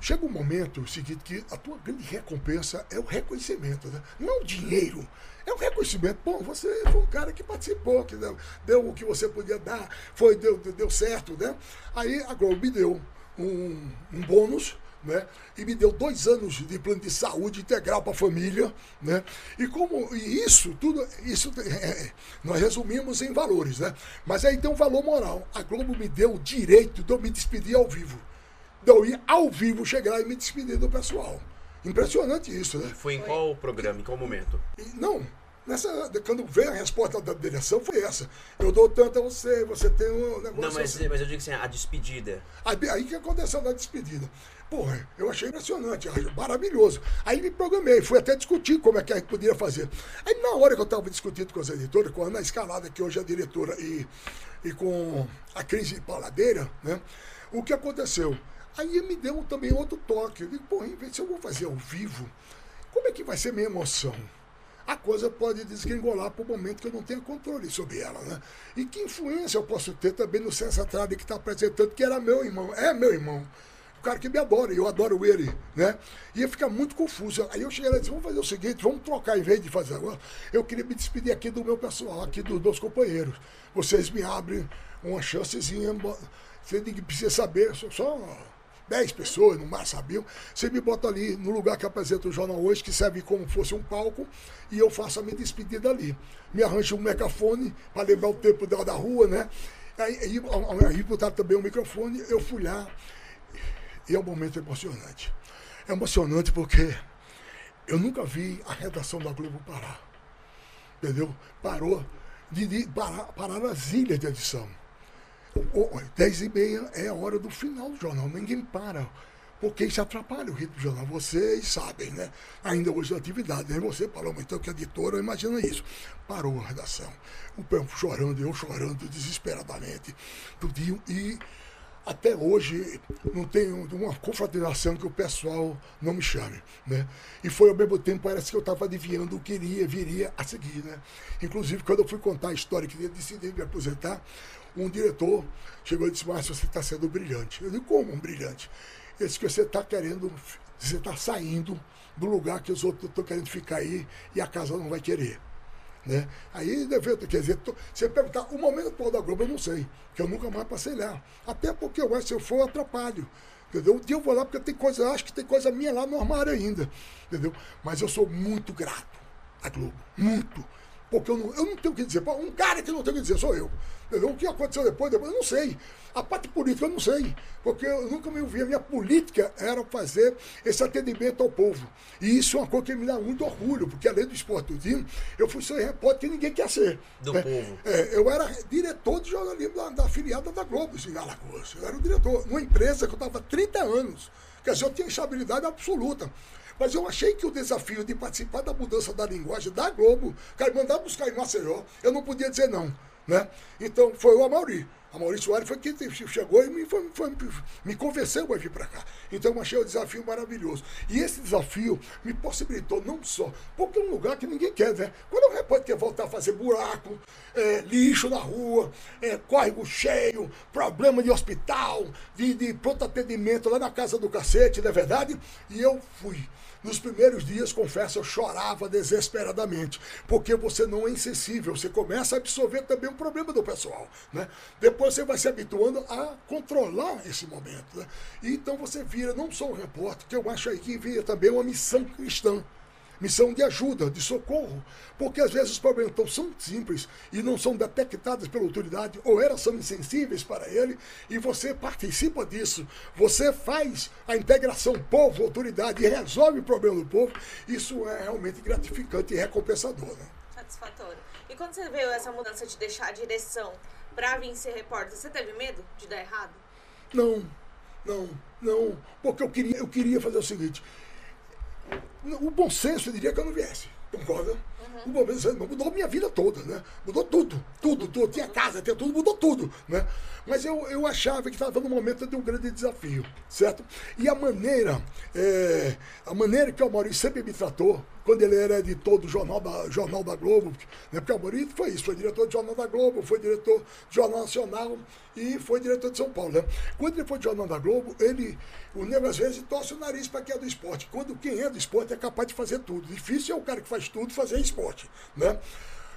chega um momento seguinte que a tua grande recompensa é o reconhecimento, né? não é o dinheiro. É o reconhecimento. Pô, você foi um cara que participou, que deu, deu o que você podia dar, foi, deu, deu, certo, né? Aí a Globo me deu um, um bônus, né? E me deu dois anos de plano de saúde integral para a família, né? E como e isso tudo, isso é, é, nós resumimos em valores, né? Mas aí tem um valor moral. A Globo me deu o direito de eu me despedir ao vivo, de eu ir ao vivo chegar e me despedir do pessoal. Impressionante isso, né? Foi em qual programa, em qual momento? Não, nessa, quando veio a resposta da direção foi essa. Eu dou tanto a você, você tem um negócio. Não, mas, assim. mas eu digo assim, a despedida. Aí, aí que aconteceu na despedida. Porra, eu achei impressionante, achei maravilhoso. Aí me programei, fui até discutir como é que a gente podia fazer. Aí na hora que eu estava discutindo com as editoras, com a Ana Escalada, que hoje é a diretora, e, e com a Cris Paladeira, né? O que aconteceu? Aí me deu também outro toque. Eu digo, pô, se eu vou fazer ao vivo, como é que vai ser minha emoção? a coisa pode desgringolar para o momento que eu não tenha controle sobre ela, né? E que influência eu posso ter também no César Trade que está apresentando, que era meu irmão, é meu irmão. O cara que me adora, e eu adoro ele, né? Ia ficar muito confuso. Aí eu cheguei lá e disse, vamos fazer o seguinte, vamos trocar em vez de fazer agora. Eu queria me despedir aqui do meu pessoal, aqui dos meus companheiros. Vocês me abrem uma chancezinha, você precisa saber, só 10 pessoas no mar sabiam. Você me bota ali no lugar que apresenta o jornal hoje, que serve como fosse um palco, e eu faço a minha despedida ali. Me arranjo um megafone para lembrar o tempo da, da rua, né? Aí, aí, aí botaram também o microfone, eu fui lá, e é um momento emocionante. É emocionante porque eu nunca vi a redação da Globo parar. Entendeu? Parou de, de parar as ilhas de edição. 10 e meia é a hora do final do jornal, ninguém para. Porque isso atrapalha o ritmo do jornal. Vocês sabem, né? Ainda hoje na atividade, né? Você, Paloma, então, que editora, imagina isso. Parou a redação. O povo chorando, eu chorando desesperadamente. Tudinho. E até hoje não tenho uma confraternização que o pessoal não me chame. Né? E foi ao mesmo tempo, parece que eu estava adivinhando o que iria, viria a seguir. Né? Inclusive, quando eu fui contar a história que eu decidi me aposentar, um diretor chegou e disse, Márcio, você está sendo brilhante. Eu disse, como um brilhante? Ele disse que você está querendo, você está saindo do lugar que os outros estão querendo ficar aí e a casa não vai querer. Né? Aí, quer dizer, você perguntar, o momento atual da Globo eu não sei, que eu nunca mais passei lá. Até porque eu se eu for, eu atrapalho. Entendeu? Um dia eu vou lá porque tem coisa, acho que tem coisa minha lá no armário ainda. Entendeu? Mas eu sou muito grato à Globo. Muito. Porque eu não, eu não tenho o que dizer. Um cara que não tem o que dizer sou eu. Entendeu? O que aconteceu depois, depois, eu não sei. A parte política eu não sei. Porque eu nunca me ouvi. A minha política era fazer esse atendimento ao povo. E isso é uma coisa que me dá muito orgulho, porque além do esporte tudinho, eu fui ser repórter que ninguém quer ser. Do né? povo. É, eu era diretor de jornalismo da, da filiada da Globo, em Alagoas. Eu era o diretor, numa empresa que eu estava há 30 anos. Quer dizer, eu tinha estabilidade absoluta. Mas eu achei que o desafio de participar da mudança da linguagem da Globo, cara, mandar buscar em Maceió, eu não podia dizer não. Né? Então foi o Amauri. A Maurício Soares foi quem chegou e me, foi, foi, me convenceu a vir para cá. Então eu achei o desafio maravilhoso. E esse desafio me possibilitou não só, porque é um lugar que ninguém quer, né? Quando o repórter quer voltar a fazer buraco, é, lixo na rua, é, córrego cheio, problema de hospital, de, de pronto atendimento lá na casa do cacete, não é verdade? E eu fui. Nos primeiros dias, confesso, eu chorava desesperadamente, porque você não é insensível, você começa a absorver também o problema do pessoal. Né? Depois você vai se habituando a controlar esse momento. Né? E então você vira não só um repórter, que eu acho aí que vira também uma missão cristã missão de ajuda, de socorro, porque às vezes os problemas então, são simples e não são detectados pela autoridade, ou elas são insensíveis para ele, e você participa disso, você faz a integração povo-autoridade e resolve o problema do povo, isso é realmente gratificante e recompensador. Né? Satisfatório. E quando você veio essa mudança de deixar a direção para vir ser repórter, você teve medo de dar errado? Não, não, não, porque eu queria, eu queria fazer o seguinte, o bom senso diria que eu não viesse. Concorda? Uhum. O bom senso mudou a minha vida toda, né? Mudou tudo, tudo, tudo. Tinha casa, tinha tudo, mudou tudo, né? Mas eu, eu achava que estava no momento de um grande desafio, certo? E a maneira, é, a maneira que o Maurício sempre me tratou, quando ele era editor do Jornal da, Jornal da Globo, né? porque o Maurício foi isso, foi diretor do Jornal da Globo, foi diretor do Jornal Nacional e foi diretor de São Paulo. Né? Quando ele foi do Jornal da Globo, ele, o nego às vezes torce o nariz para quem é do esporte. Quando quem é do esporte é capaz de fazer tudo. Difícil é o cara que faz tudo fazer esporte. Né?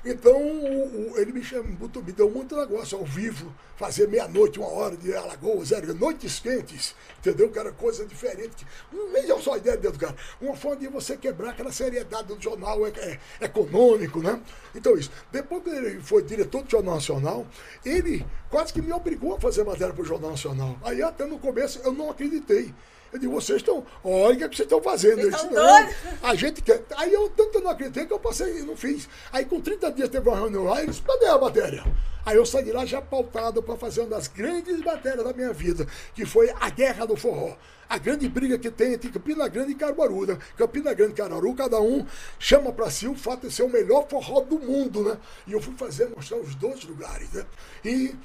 Então, o, o, ele me, chamou, me deu muito negócio ao vivo, fazer meia-noite, uma hora de Alagoas, era noites quentes, entendeu? Que era coisa diferente. É só a ideia dentro cara. Uma forma de você quebrar aquela seriedade do jornal é, é, econômico, né? Então, isso. Depois que ele foi diretor do Jornal Nacional, ele quase que me obrigou a fazer matéria para o Jornal Nacional. Aí, até no começo, eu não acreditei. Eu digo, vocês estão. Olha o que, é que vocês estão fazendo. Vocês estão "Não, doidos?" A gente quer. Aí eu tanto não acreditei que eu passei e não fiz. Aí com 30 dias teve uma reunião lá e eles, cadê a matéria? Aí eu saí de lá já pautado para fazer uma das grandes matérias da minha vida, que foi a Guerra do Forró. A grande briga que tem entre Campina Grande e Caruaru, né? Campina Grande e Caruaru, cada um chama para si o fato de ser o melhor forró do mundo, né? E eu fui fazer, mostrar os dois lugares, né? E,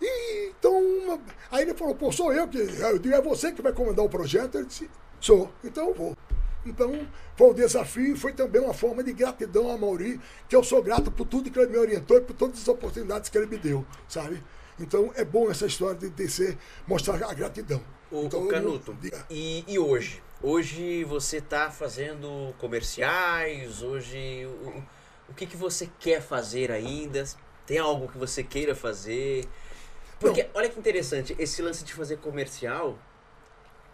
e então, uma- aí ele falou, pô, sou eu que. Eu digo, é você que vai comandar o projeto? Ele disse, sou, então eu vou. Então, foi um desafio e foi também uma forma de gratidão a Mauri, que eu sou grato por tudo que ele me orientou e por todas as oportunidades que ele me deu, sabe? Então, é bom essa história de, de ser, mostrar a gratidão. O, então, o eu- Canuto, diga. e, e hoje? Hoje você está fazendo comerciais, hoje o, o que, que você quer fazer ainda? Tem algo que você queira fazer? Porque, olha que interessante, esse lance de fazer comercial,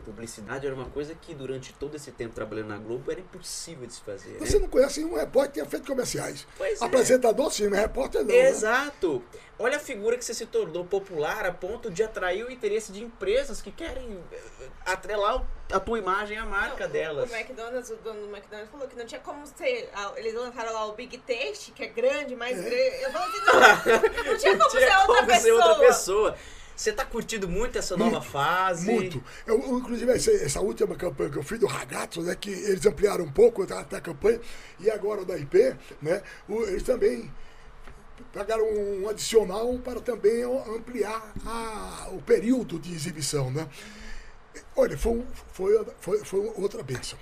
publicidade era uma coisa que durante todo esse tempo trabalhando na Globo era impossível de se fazer. né? Você não conhece nenhum repórter que tenha feito comerciais. Pois é. Apresentador sim, mas repórter não. né? Exato. Olha a figura que você se tornou popular a ponto de atrair o interesse de empresas que querem eh, atrelar a tua imagem à marca Não, delas. O McDonald's, o dono do McDonald's falou que não tinha como ser. Eles lançaram lá o Big Taste, que é grande, mais grande. Eu falei assim, não, não <laughs> tinha como Tinha ser outra como ser pessoa. outra pessoa. Você tá curtindo muito essa nova fase? Muito. Eu, inclusive, essa, essa última campanha que eu fiz do Ragazzo, né, que eles ampliaram um pouco até a campanha, e agora o da IP, né, o- eles também pagaram um adicional para também ampliar a- o período de exibição. Né? Olha, foi, foi, foi, foi outra bênção.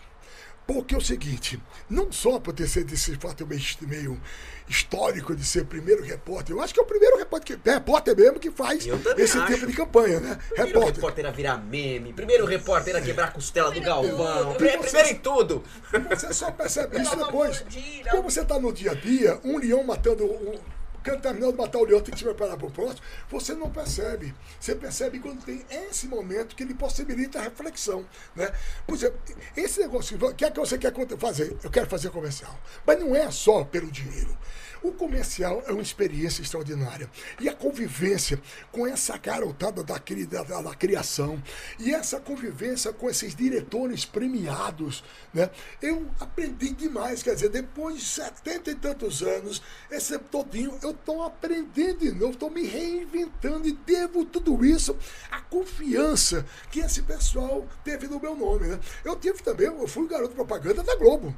Porque é o seguinte, não só por ter sido esse fato meio, meio histórico de ser o primeiro repórter, eu acho que é o primeiro repórter, que, repórter mesmo que faz esse acho. tipo de campanha, né? Primeiro Repórter. repórter a virar meme, primeiro repórter a quebrar a costela do Galvão, primeiro, primeiro em tudo. Você só percebe isso <laughs> Toma depois. Como você está no dia a dia, um leão matando um. De matar o leão, tem que se preparar para o próximo. Você não percebe. Você percebe quando tem esse momento que ele possibilita a reflexão. Né? Por exemplo, esse negócio, o que é que você quer fazer? Eu quero fazer comercial. Mas não é só pelo dinheiro. O comercial é uma experiência extraordinária. E a convivência com essa garotada da, da- da criação e essa convivência com esses diretores premiados, né? Eu aprendi demais. Quer dizer, depois de setenta e tantos anos, esse tempo todinho, eu estou aprendendo de novo, estou me reinventando e devo tudo isso à confiança que esse pessoal teve no meu nome. Né? Eu tive também, eu fui garoto propaganda da Globo.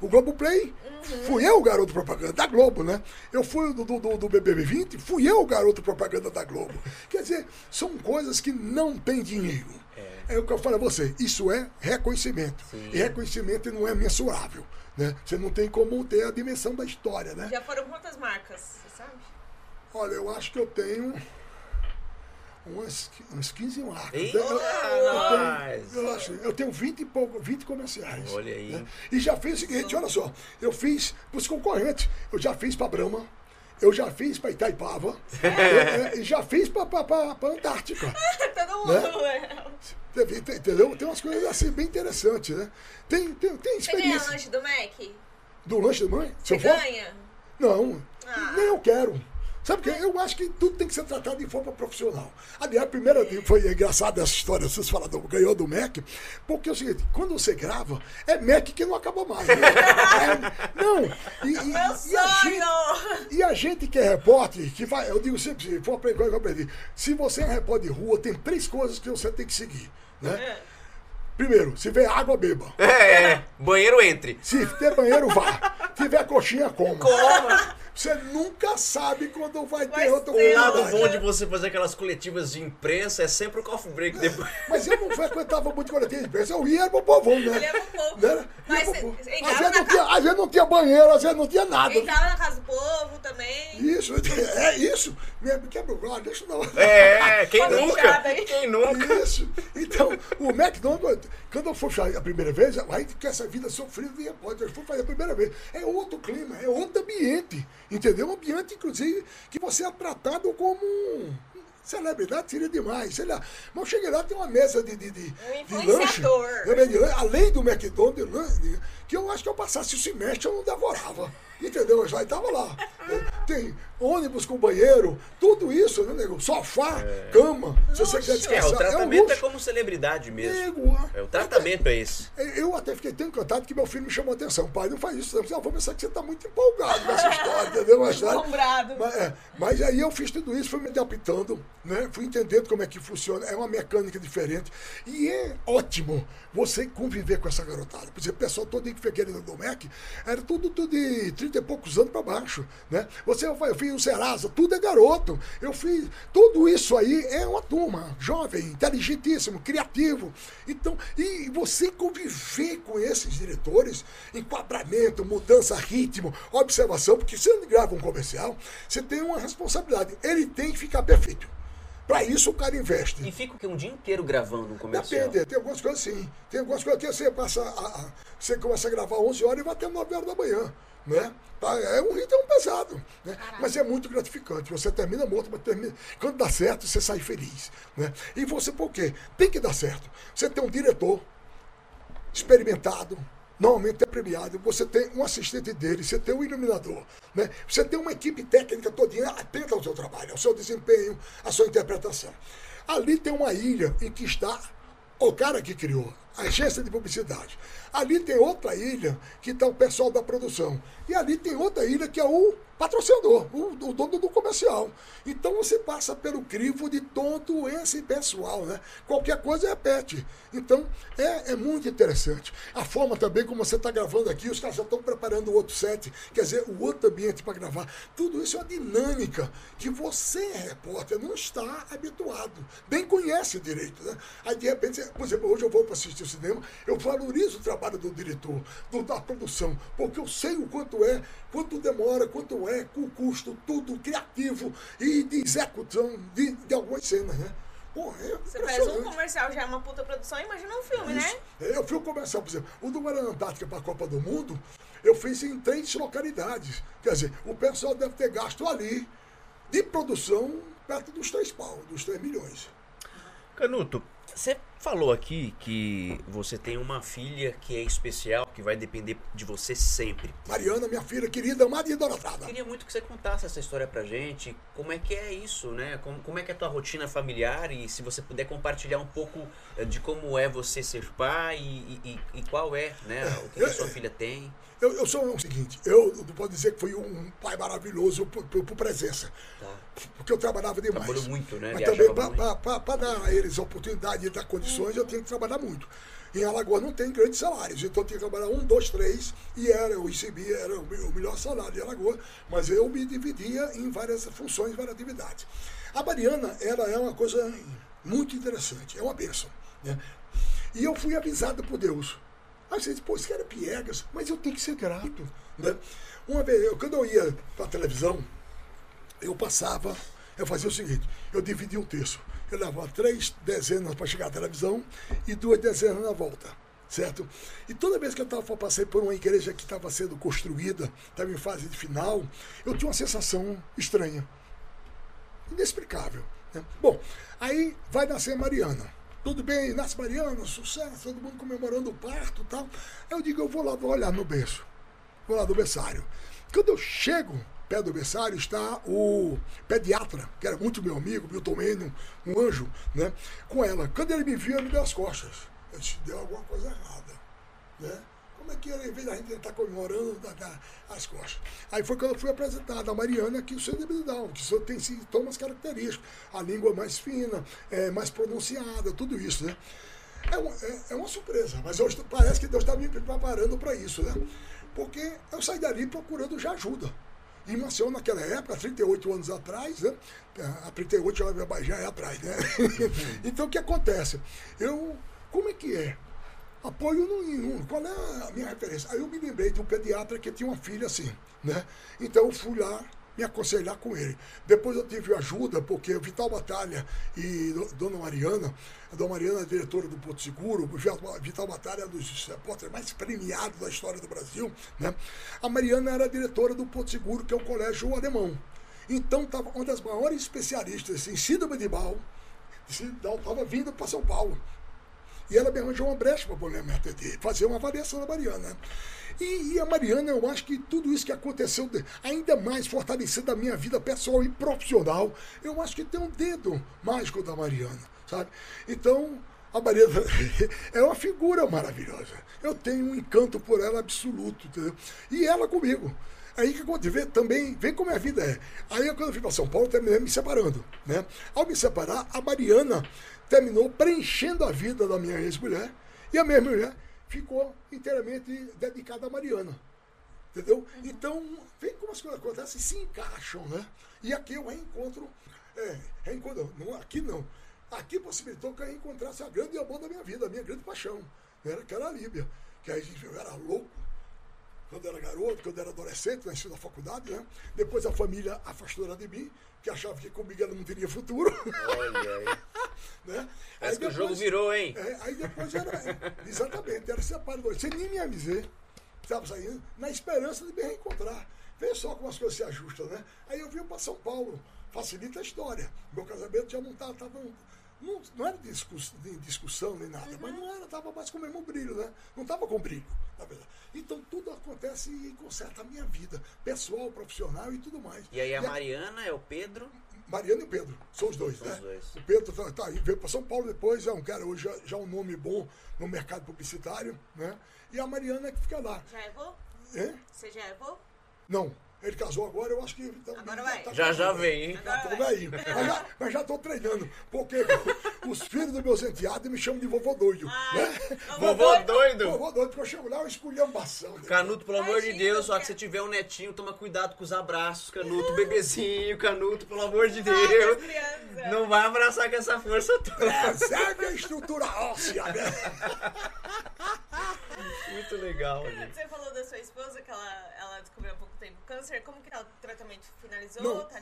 O Globo Play, fui eu o garoto propaganda da Globo, né? Eu fui do, do, do- do BBB 20, fui eu o garoto propaganda da Globo. Quer dizer, são coisas que não têm dinheiro. É, o que eu falo a você, isso é reconhecimento. Sim. E reconhecimento não é mensurável. Né? Você não tem como ter a dimensão da história, né? Já foram quantas marcas, você sabe? Olha, eu acho que eu tenho umas, uns 15 marcas. Eita, Eu- eu, nós! tenho, eu, acho, eu tenho 20 e pouco, 20 comerciais. Olha aí. né? E já fiz o seguinte, olha só, eu fiz para os concorrentes, eu já fiz para Brahma, eu já fiz para Itaipava, eu, <laughs> é, e já fiz para a Antártica. <laughs> Todo mundo. é. Teve- tem- Entendeu? Tem umas coisas assim bem interessantes, né? Tem, tem, tem Você ganha experiência. lanche do Mac? Do lanche da mãe? Você eu ganha? Não, Ah. nem eu quero. Sabe por quê? Eu acho que tudo tem que ser tratado de forma profissional. Aliás, a primeira foi engraçada essa história, vocês falaram ganhou do Mac, porque é o seguinte, quando você grava, é Mac que não acaba mais. né? É, <laughs> não, e, e- Meu e a gente, sonho! e a gente que é repórter, que vai, eu digo sempre, se for aprender, coisa que eu aprendi, se você é repórter de rua, tem três coisas que você tem que seguir. Né? É. Primeiro, se vê água, beba. É, é, banheiro entre. Se ter banheiro, vá. Se tiver coxinha, coma. Coma. Você nunca sabe quando vai ter Vai outra ser. O lado bom de você fazer aquelas coletivas de imprensa é sempre o coffee break depois. Mas eu não frequentava muito coletivo de imprensa, eu ia pro povão, né? Ele é pro povo. Né? Mas povo. Às vezes, não tinha, às vezes não tinha banheiro, às vezes não tinha nada. Entrava na casa do povo também. Isso, é isso. Me quebra o galho, deixa eu não. É, quem nunca? Quem nunca? Isso. Então, o McDonald's, quando eu fui fazer a primeira vez, aí que essa vida sofrida eu fui fazer a primeira vez. É outro clima, é outro ambiente. Entendeu? Um ambiente, inclusive, que você é tratado como um. Celebridade seria demais, sei lá. Mas eu cheguei lá, tem uma mesa de, de, de, Um de lanche. né, de lanche, Além do McDonald's, né, que eu acho que eu passasse o semestre eu não devorava. Entendeu? Mas aí tava lá. Tem ônibus com banheiro, tudo isso, né, nego? Sofá, cama. Se você quiser É, descansar. o tratamento é, luxo. como celebridade mesmo. Nego, É, o tratamento é esse. Eu até fiquei tão encantado que meu filho me chamou a atenção. Pai, não faz isso. Eu vou pensar que você está muito empolgado com essa história, entendeu? História- Assombrado. Mas, é, mas aí eu fiz tudo isso, fui me adaptando, né? Fui entendendo como é que funciona. É uma mecânica diferente. E é ótimo você conviver com essa garotada. Por exemplo, o pessoal todo que foi querendo do MEC, era tudo, tudo de 30 e poucos anos para baixo, né? Você, eu fiz o Serasa, tudo é garoto. Eu fiz... Tudo isso aí é uma turma jovem, inteligentíssimo, criativo. Então, e você conviver com esses diretores, enquadramento, mudança, ritmo, observação, porque se ele grava um comercial, você tem uma responsabilidade. Ele tem que ficar perfeito. Para isso o cara investe. E fica o quê? Um dia inteiro gravando um comercial. Depende, tem algumas coisas sim. Tem algumas coisas que você passa. A, a- você começa a gravar 11 horas e vai até 9 horas da manhã. Né? Tá? É um ritmo pesado. Né? Mas é muito gratificante. Você termina morto, mas termina. Quando dá certo, você sai feliz. Né? E você, por quê? Tem que dar certo. Você tem um diretor experimentado, normalmente é premiado, você tem um assistente dele, você tem um iluminador, né? você tem uma equipe técnica todinha atenta ao seu trabalho, ao seu desempenho, à sua interpretação. Ali tem uma ilha em que está o cara que criou, agência de publicidade. Ali tem outra ilha que está o pessoal da produção. E ali tem outra ilha que é o patrocinador, o, o dono do comercial. Então você passa pelo crivo de todo esse pessoal, né? Qualquer coisa repete. Então é, é muito interessante. A forma também como você está gravando aqui, os caras já estão preparando o outro set, quer dizer, o outro ambiente para gravar. Tudo isso é uma dinâmica que você, repórter, não está habituado. Nem conhece direito, né? Aí de repente, por exemplo, hoje eu vou para assistir o cinema, eu valorizo o trabalho do diretor, do, da produção, porque eu sei o quanto é, quanto demora, quanto é, com o custo, tudo criativo e de execução de, de algumas cenas, né? Porra, é Você faz um comercial, já é uma puta produção, imagina um filme, Isso. né? É, Eu fui um comercial, por exemplo, o do Guarana Antártica para a Copa do Mundo, eu fiz em três localidades. Quer dizer, o pessoal deve ter gasto ali de produção perto dos três pau, dos 3 milhões. Canuto, você falou aqui que você tem uma filha que é especial, que vai depender de você sempre. Mariana, minha filha querida, amada e idolatrada. Queria muito que você contasse essa história pra gente. Como é que é isso, né? Como, como é que é a tua rotina familiar e se você puder compartilhar um pouco eh, de como é você ser pai e, e- e qual é, né? O que, que a sua filha tem. Eu, eu sou o seguinte, eu não posso dizer que fui um pai maravilhoso por, por- por presença, Tá? porque eu trabalhava demais. Trabalhou muito, né? Mas Viajava também para dar a eles a oportunidade e dar condições, eu tinha que trabalhar muito. Em Alagoas não tem grandes salários, então eu tinha que trabalhar um, dois, três, e era, eu recebia, era o me- o melhor salário de Alagoas, mas eu me dividia em várias funções, várias atividades. A Mariana, ela é uma coisa muito interessante, é uma bênção. Né? E eu fui avisado por Deus. Aí você diz, pô, esse cara é piegas, mas eu tenho que ser grato. Né? Uma vez, eu, quando eu ia para a televisão, eu passava, eu fazia o seguinte, eu dividia um terço. Eu levava três dezenas para chegar à televisão e duas dezenas na volta. Certo? E toda vez que eu tava, passei por uma igreja que estava sendo construída, estava em fase de final, eu tinha uma sensação estranha inexplicável. né? Bom, aí vai nascer Mariana. Tudo bem, nasce Mariana, sucesso, todo mundo comemorando o parto e tal. Eu digo, eu vou lá, vou olhar no berço. Vou lá do berçário. Quando eu chego perto do berçário, está o pediatra, que era muito meu amigo, Milton Menino, um anjo, né? Com ela. Quando ele me viu, ele me deu as costas. Eu disse, deu alguma coisa errada. Né? Como é que ele, em vez da gente estar comemorando, dá, dá as costas? Aí foi quando eu fui apresentada a Mariana que o seu debilidade, que senhor tem sintomas característicos. A língua mais fina, é, mais pronunciada, tudo isso, né? É uma, é, é uma surpresa, mas estou- parece que Deus está me preparando para isso, né? Porque eu saí dali procurando já ajuda. Em Maceió, naquela época, 38 anos atrás, né? A 38 já, já é atrás, né? <laughs> então, o que acontece? Eu, como é que é? Apoio nenhum. Qual é a minha referência? Aí eu me lembrei de um pediatra que tinha uma filha assim, né? Então eu fui lá me aconselhar com ele. Depois eu tive ajuda, porque o Vital Batalha e do- Dona Mariana, a Dona Mariana é diretora do Porto Seguro, o Vital Batalha é um dos repórteres mais premiados da história do Brasil, né? A Mariana era diretora do Porto Seguro, que é um colégio alemão. Então, estava uma das maiores especialistas em síndrome de Down, estava vindo para São Paulo. E ela me arranjou uma brecha para poder me atender, fazer uma avaliação da Mariana. E, e, a Mariana, eu acho que tudo isso que aconteceu, ainda mais fortalecendo a minha vida pessoal e profissional, eu acho que tem um dedo mágico da Mariana, sabe? Então, a Mariana <laughs> é uma figura maravilhosa. Eu tenho um encanto por ela absoluto, entendeu? E ela comigo. Aí que acontece, vê, também, vê como a vida é. Aí quando eu fui para São Paulo, terminei me separando. Né? Ao me separar, a Mariana terminou preenchendo a vida da minha ex-mulher e a minha mulher ficou inteiramente dedicada a Mariana. Entendeu? Uhum. Então, vem como as coisas acontecem se encaixam, né? E aqui eu reencontro. É, reencontro não, aqui não. Aqui possibilitou que eu encontrasse a grande amor da minha vida, a minha grande paixão, né? que era a Líbia. Que aí eu era louco, quando era garoto, quando era adolescente, nasci na faculdade, né? Depois a família afastou ela de mim, que achava que comigo ela não teria futuro. Olha aí. <laughs> né? Aí depois, que o jogo virou, hein? É, aí depois era. exatamente, era separado. Sem nem me avisei. Estava saindo, na esperança de me reencontrar. Vê só como as coisas se ajustam, né? Aí eu vim para São Paulo. Facilita a história. Meu casamento já não estava. Tava, não, não era discussão, de discussão nem nada, uhum. mas não era, estava mais com o mesmo brilho, né? Não estava com brilho, na verdade. Então tudo acontece e conserta a minha vida, pessoal, profissional e tudo mais. E aí a e Mariana a... é o Pedro? Mariana e o Pedro, são os dois, são né? Os dois. O Pedro tá, tá veio para São Paulo depois, é um cara hoje já, já um nome bom no mercado publicitário, né? E a Mariana é que fica lá. Já errou? É? Você já errou? Não. Ele casou agora, eu acho que. Então, agora vai. Tá já já vem, hein? Já tô daí. Mas já, mas já tô treinando. Porque <laughs> os filhos dos meus enteados me chamam de vovô doido. Ah, né? Vovô doido? Vovô doido, porque eu chamo lá, eu esculhambação. Canuto, pelo amor de Deus, só que se tiver um netinho, toma cuidado com os abraços, Canuto, bebezinho, Canuto, pelo amor de Deus. Não vai abraçar com essa força toda. Preserve a estrutura óssea, né? Muito legal. Você falou da sua esposa, que ela, ela descobriu há pouco câncer. Como que tá? o tratamento finalizou? Não, tá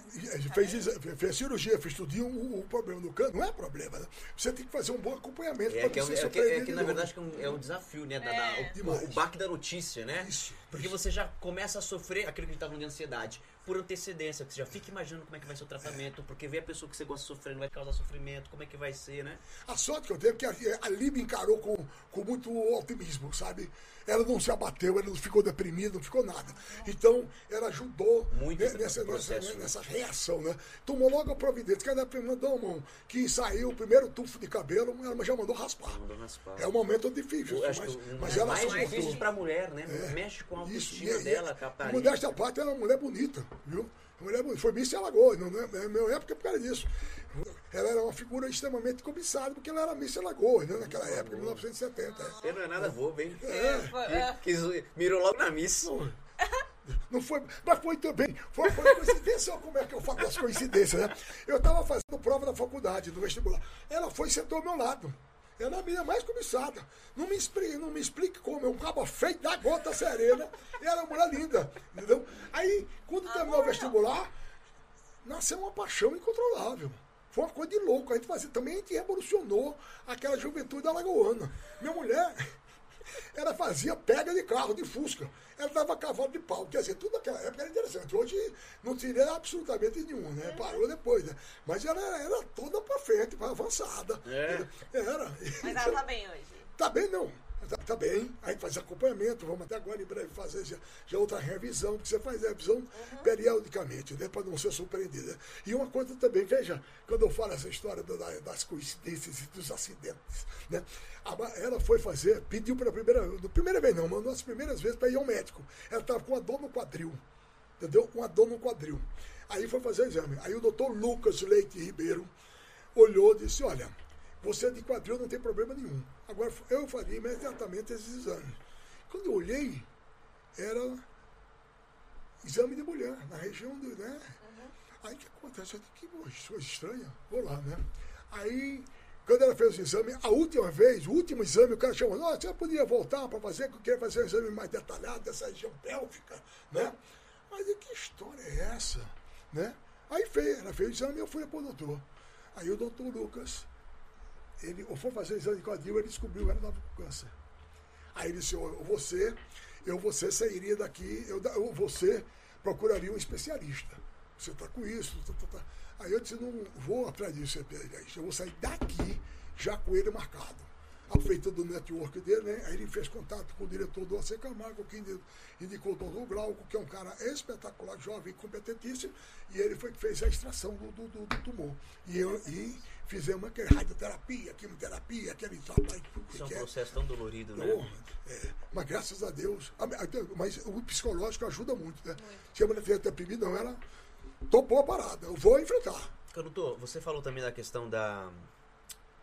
fez, fez cirurgia, fez tudinho. O, o, problema do câncer não é problema. Né? Você tem que fazer um bom acompanhamento. É, que, é, é, que, é que, na verdade, é um desafio, né? Da, é. da, o, o, baque da notícia, né? Isso. Porque isso. você já começa a sofrer aquilo que a gente tá falando de ansiedade por antecedência, que você já fica imaginando como é que vai ser o tratamento, porque vê a pessoa que você gosta de sofrer, não vai causar sofrimento, como é que vai ser, né? A sorte que eu tenho é que a, a Lib encarou com, com muito otimismo, sabe? Ela não se abateu, ela não ficou deprimida, não ficou nada. Então, ela ajudou muito nessa, nessa, nessa, reação, né? Tomou logo a providência, que ela mandou mão, que saiu o primeiro tufo de cabelo, ela já mandou raspar. Mandou raspar. É um momento difícil, mas, mas é ela mais difícil para mulher, né? É. Mexe com a autoestima Isso, dela, a Modéstia parte, ela é uma mulher bonita, viu? Mulher foi Miss Alagoas, não é, é minha época por causa disso. Ela era uma figura extremamente cobiçada, porque ela era Miss Alagoas, né, naquela época, em 1970. Ele não é nada bobo, hein? É. Que, que, mirou logo na Miss. Não, não foi, mas foi também. Foi, foi coincidência, como é que eu falo das coincidências, né? Eu estava fazendo prova da faculdade, do vestibular. Ela foi e sentou ao meu lado. Ela é a menina mais cobiçada. Não me explique, não me explique como. É um cabo feio da gota serena. E ela é uma mulher linda. Entendeu? Aí, quando terminou o vestibular, nasceu uma paixão incontrolável. Foi uma coisa de louco. A gente fazia, também a gente revolucionou aquela juventude alagoana. Minha mulher, ela fazia pega de carro, de fusca. Ela dava cavalo de pau. Quer dizer, tudo naquela época era interessante. Hoje não teria absolutamente nenhum, né? Parou depois, né? Mas ela era toda pra frente, pra avançada. É. Era. Mas ela tá bem hoje. Tá bem, não. Tá, tá, bem, a gente faz acompanhamento, vamos até agora em breve fazer já, já outra revisão, porque você faz a revisão uhum. periodicamente, né, para não ser surpreendida. E uma coisa também, veja, quando eu falo essa história das coincidências e dos acidentes, né, ela foi fazer, pediu pela primeira, primeira vez não, uma das primeiras vezes para ir ao médico. Ela estava com uma dor no quadril, entendeu? Uma dor no quadril. Aí foi fazer o exame. Aí o doutor Lucas Leite Ribeiro olhou e disse, olha, você de quadril não tem problema nenhum. Agora eu faria imediatamente esses exames. Quando eu olhei, era exame de mulher, na região do. Né? Uhum. Aí o que acontece? Eu disse, que coisa estranha, vou lá, né? Aí, quando ela fez o exame, a última vez, o último exame, o cara chamou, nossa, você podia voltar para fazer, que eu queria fazer um exame mais detalhado dessa região pélvica, né? Mas que história é essa? Né? Aí fez, ela fez o exame e eu fui para o doutor. Aí o doutor Lucas ele foi fazer exame de quadril, ele descobriu que ela estava com câncer. Aí ele disse, você, eu você sairia daqui, eu, eu você procuraria um especialista. Você está com isso, tá, tá, tá. Aí eu disse, não vou atrás disso, eu vou sair daqui já com ele marcado. aproveitando do network dele, né? Aí ele fez contato com o diretor do AC Camargo, que indi- indicou o doutor Glauco, que é um cara espetacular, jovem, competentíssimo, e ele foi que fez a extração do, do- do tumor. E, eu, e fizemos aquele radioterapia, quimioterapia, aquele trabalho. Isso é um é- processo tão dolorido, né? Oh, é, mas graças a Deus. Mas o psicológico ajuda muito, né? Se a mulher tivesse TPM, não, ela topou a parada. Eu vou enfrentar. Canuto, você falou também da questão da,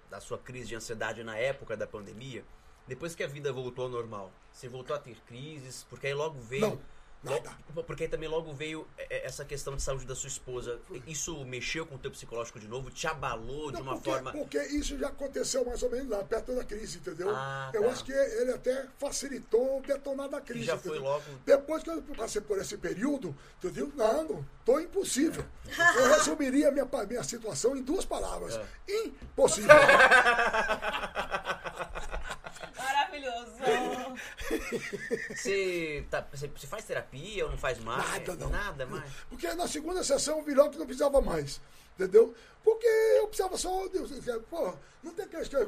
da sua crise de ansiedade na época da pandemia. Depois que a vida voltou ao normal, você voltou a ter crises, porque aí logo veio. Não, nada. Lo- Porque aí também logo veio é, é, essa questão de saúde da sua esposa. Isso mexeu com o teu psicológico de novo? Te abalou de Não, uma porque, forma. porque isso já aconteceu mais ou menos lá, perto da crise, entendeu? Ah, eu tá. acho que ele até facilitou o detonar da crise. Que já foi entendeu? logo. Depois que eu passei por esse período, entendeu? Não, não, tô impossível. Eu resumiria minha, minha situação em duas palavras. É. Impossível. <laughs> Maravilhoso. Você, tá, você, você faz terapia ou não faz mais? Nada, não. Nada mais. Porque na segunda sessão virou que não precisava mais. Entendeu? Porque eu precisava só. Pô, não tem questão.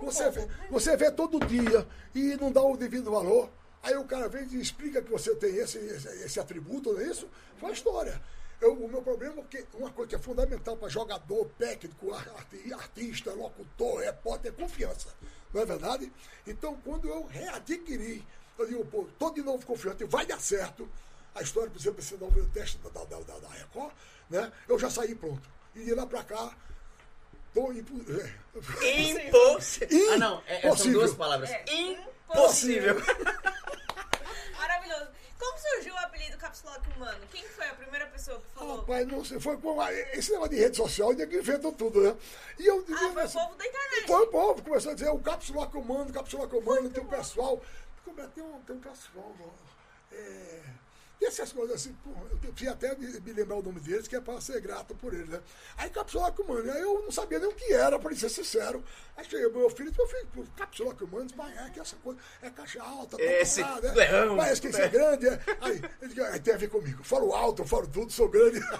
Você vê, você vê todo dia e não dá o devido valor. Aí o cara vem e explica que você tem esse, esse, esse atributo, não é isso? Foi a história. Eu, o meu problema é que uma coisa que é fundamental para jogador, técnico, ar- arti- artista, locutor, repórter, é confiança. Não é verdade? Então, quando eu readquiri, eu digo, pô, tô de novo confiante, vai dar certo. A história, por exemplo, esse novo teste da, da, da, da Record, né? Eu já saí pronto. E de lá para cá, tô é, Impossível. Ah, não. é- são Impossível. duas palavras. É, Impossível. <laughs> Maravilhoso. Como surgiu o Lock Humano? Quem foi a primeira pessoa que falou? Rapaz, não sei, foi com esse negócio de rede social, ninguém inventou tudo, né? E eu ah, foi o assim, povo da internet. Foi o povo, começou a dizer o cápsula comando, cápsula comando, tem o pessoal. Como é, tem um, tem um pessoal, é, tem essas coisas assim, pô, eu preciso até me, lembrar o nome deles, que é para ser grato por eles, né? Aí cápsula comando, aí eu não sabia nem o que era, para ser sincero. Aí cheguei meu filho, meu filho, pô, cápsula comando, mas é que essa coisa, é caixa alta, tá Esse parada, leão, Parece que isso é né? grande, é. Aí, ele aí tem a ver comigo, falo alto, eu falo tudo, sou grande. <laughs>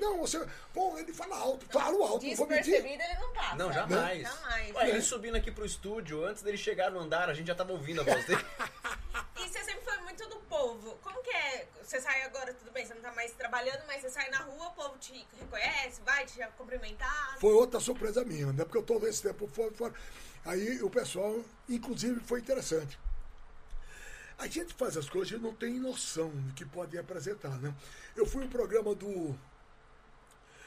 Não, você, pô, ele fala alto, falo alto, não vou mentir. Ele não passa. Não, jamais. Jamais. Ué, ele subindo aqui pro estúdio, antes dele chegar no andar, a gente já tava ouvindo a voz dele. <laughs> E você sempre foi muito do povo. Como que é? Você sai agora, tudo bem, você não tá mais trabalhando, mas você sai na rua, o povo te reconhece, vai te cumprimentar. Foi outra surpresa minha, né? Porque eu tô nesse tempo fora, fora. Aí o pessoal, inclusive, foi interessante. A gente faz as coisas e não tem noção do que pode apresentar, né? Eu fui no programa do,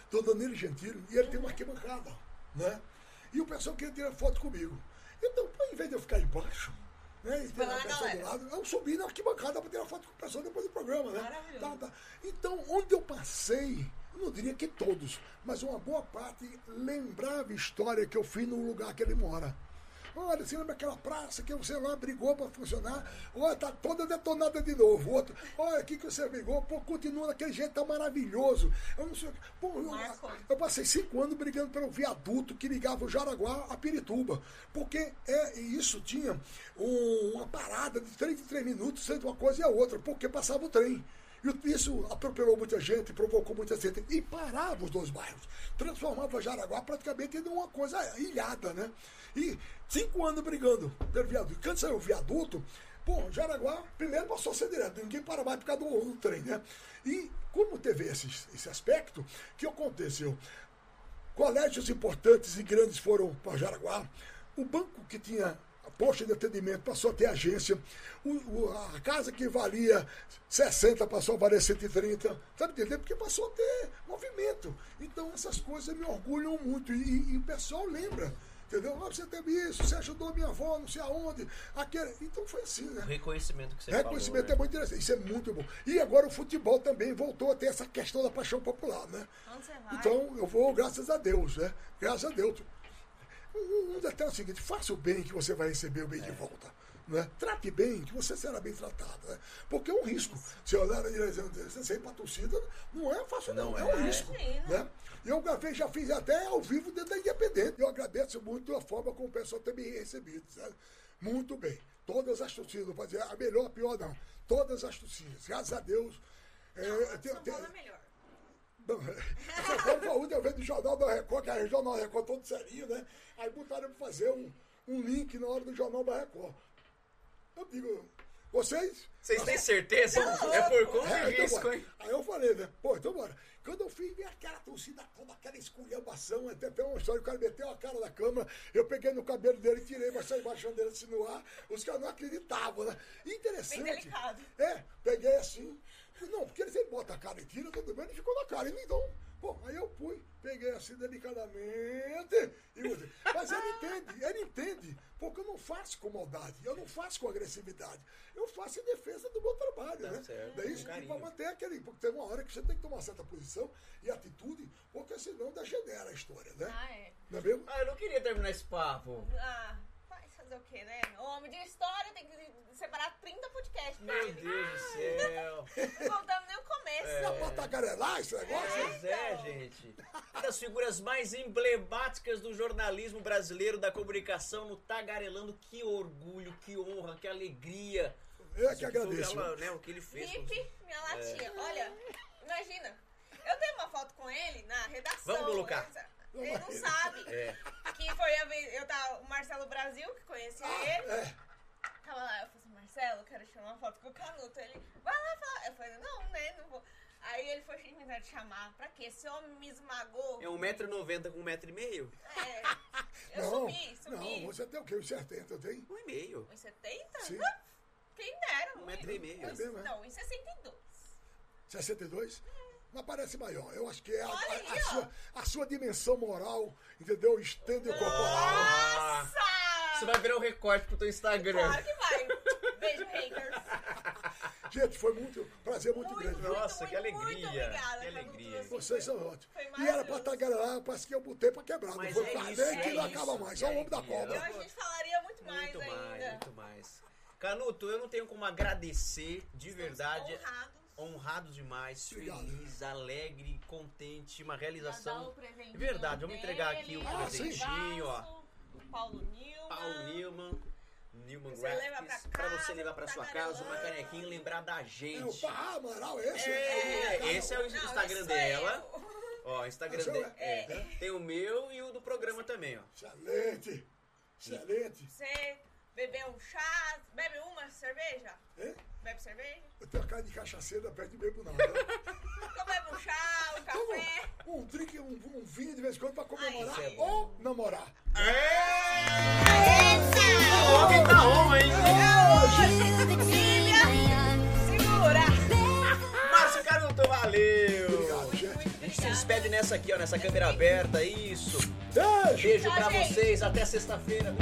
do Danilo Gentili e ele tem uma arquibancada, né? E o pessoal queria tirar foto comigo. Então, em vez de eu ficar embaixo, né? E ter lá galera. lado, eu subi na arquibancada para tirar foto com o pessoal depois do programa, né? Tá, tá. Então, onde eu passei, eu não diria que todos, mas uma boa parte lembrava a história que eu fiz no lugar que ele mora. Olha, você lembra aquela praça que você lá brigou para funcionar? Olha, tá toda detonada de novo. Outro, olha aqui que você brigou, pô, continua daquele jeito, tá maravilhoso. Eu não sei. Pô, eu, Marcou. eu passei cinco anos brigando pelo viaduto que ligava o Jaraguá a Pirituba. Porque é, isso tinha um- uma parada de três três minutos entre uma coisa e a outra, porque passava o trem. E isso atropelou muita gente, provocou muita gente. E parava os dois bairros. Transformava Jaraguá praticamente em uma coisa ilhada, né? E cinco anos brigando pelo viaduto. Quando saiu o viaduto, pô, Jaraguá primeiro passou a ser direto. Ninguém para mais por causa do, do trem, né? E como teve esse, esse aspecto, que aconteceu? Colégios importantes e grandes foram para Jaraguá. O banco que tinha a posta de atendimento passou a ter agência. O- o- a casa que valia 60 passou a valer 130. Sabe entender? Porque passou a ter movimento. Então essas coisas me orgulham muito. E, e- o pessoal lembra. Entendeu? Ah, você teve isso, você ajudou minha avó, não sei aonde. Aquele... Então foi assim, né? O reconhecimento que você Reconhecimento falou, é muito interessante, isso é muito bom. E agora o futebol também voltou a ter essa questão da paixão popular, né? Onde você vai? Então eu vou, graças a Deus, né? Graças a Deus. Detalhe é o seguinte, faça o bem que você vai receber o bem de volta. Né? Trate bem, que você será bem tratado. Né? Porque é um risco. Se olhar na direção você sair para a torcida, não é fácil, não. Não é, é. um risco. Imagina. Né? Eu gravei, já fiz até ao vivo dentro da Independente. Eu agradeço muito a forma como o pessoal tem me recebido. Sabe? Muito bem. Todas as torcidas, vou fazer a melhor, a pior não. Todas as torcidas. Graças a Deus. É, Não, tem- tem- é melhor. Não, São Paulo foi a última vez do Jornal da Record, que era o Jornal da Record todo serinho, né? Aí botaram pra fazer um, um link na hora do Jornal da Record. Eu digo, vocês? Vocês têm certeza? É por conta É, de então risco, bora. hein? Aí eu falei, né? Pô, então bora. Quando eu fui ver aquela torcida toda, aquela esculhambação, até até uma história, o cara meteu a cara na câmera, eu peguei no cabelo dele, tirei, baixei embaixo dele assim no ar, os caras não acreditavam, né? Interessante. Bem delicado. É, peguei assim. Não, porque ele sempre bota a cara e tira, tudo bem, ele ficou na cara. Ele então, pô, aí eu fui, peguei assim delicadamente e usei. Mas ele entende, ele entende, porque eu não faço com maldade, eu não faço com agressividade, eu faço em defesa do meu trabalho, Tá né? certo, Daí com isso para manter aquele. Porque tem uma hora que você tem que tomar certa posição e atitude, porque senão degenera a história, né? Ah, é. Não é mesmo? Ah, eu não queria terminar esse papo. Ah, fazer o quê, né? Homem de história tem que separar 30 podcasts. Meu Deus do céu. Não contamos nem o começo. É. Dá pra tagarelar esse negócio? Pois é, gente. Uma das figuras mais emblemáticas do jornalismo brasileiro, da comunicação, no Tagarelando. Que orgulho, que honra, que alegria. Eu que agradeço. Ela, né, o que ele fez. com- Hip, minha latinha. Olha, imagina. Eu tenho uma foto com ele na redação. Vamos colocar. Ele, ele não sabe. É. Que foi a vez. Eu tava. O Marcelo Brasil, que conhecia ele. É. Tava lá, eu falei assim, Marcelo, quero tirar uma foto com o Canuto. Ele, vai lá falar. Eu falei, não, né, não vou. Aí ele foi tentar te chamar. Pra quê? Esse homem me esmagou. É 1,90m com 1,5m? É, <laughs> eu não, subi, subi. não, você tem o quê? Uns 70, eu tenho? 1,5m. 1,70? Sim. Quem dera. Um metro e meio. É mesmo, é? Não, 1,62. 62? Mas parece maior. Eu acho que é a, a- a sua, a sua dimensão moral, entendeu? Estende o corporal. Ah, Nossa! Você vai ver o recorte pro teu Instagram. Claro que vai. Beijo, haters. <laughs> Gente, foi muito prazer muito, Muito, grande. muito, Nossa, que muito, alegria, Muito obrigada, que alegria. Assim, Vocês são ótimos. E era pra maravilhoso. tagarelar, parece que eu botei pra quebrar. Mas não foi é pra isso, ver que é não acaba isso, mais. que Só o homem da cobra. Eu, a gente falaria muito mais Muito ainda. mais, muito mais. Canuto, eu não tenho como agradecer de verdade. Honrados. Honrado demais, Obrigado. feliz, alegre, contente, uma realização. presentinho Verdade, vamos entregar aqui o dele, presentinho, ó. O Paulo Nilma. Paulo Newman, Newman Você Graphics, casa, você levar pra tá sua casa, uma canequinha e lembrar da É o gente. Pá Amaral, esse? É, esse é o Não, Instagram dela. Ó, o Instagram é dele. É, tem o meu e o do programa também, ó. Excelente. Excelente. Você bebeu um chá, bebe uma cerveja? Hein? Bebe cerveja? Eu tenho a cara de cachaceira, perto de <laughs> bebo nada. Então bebe um chá, um café. Como um drink, um, um vinho de vez em quando pra comemorar Ai, ou namorar. O homem tá on, hein? Segura! Márcio Caruto, valeu! Obrigado, gente. A gente se despede nessa aqui, ó, nessa câmera aberta, isso. Beijo. Pra vocês, até sexta-feira.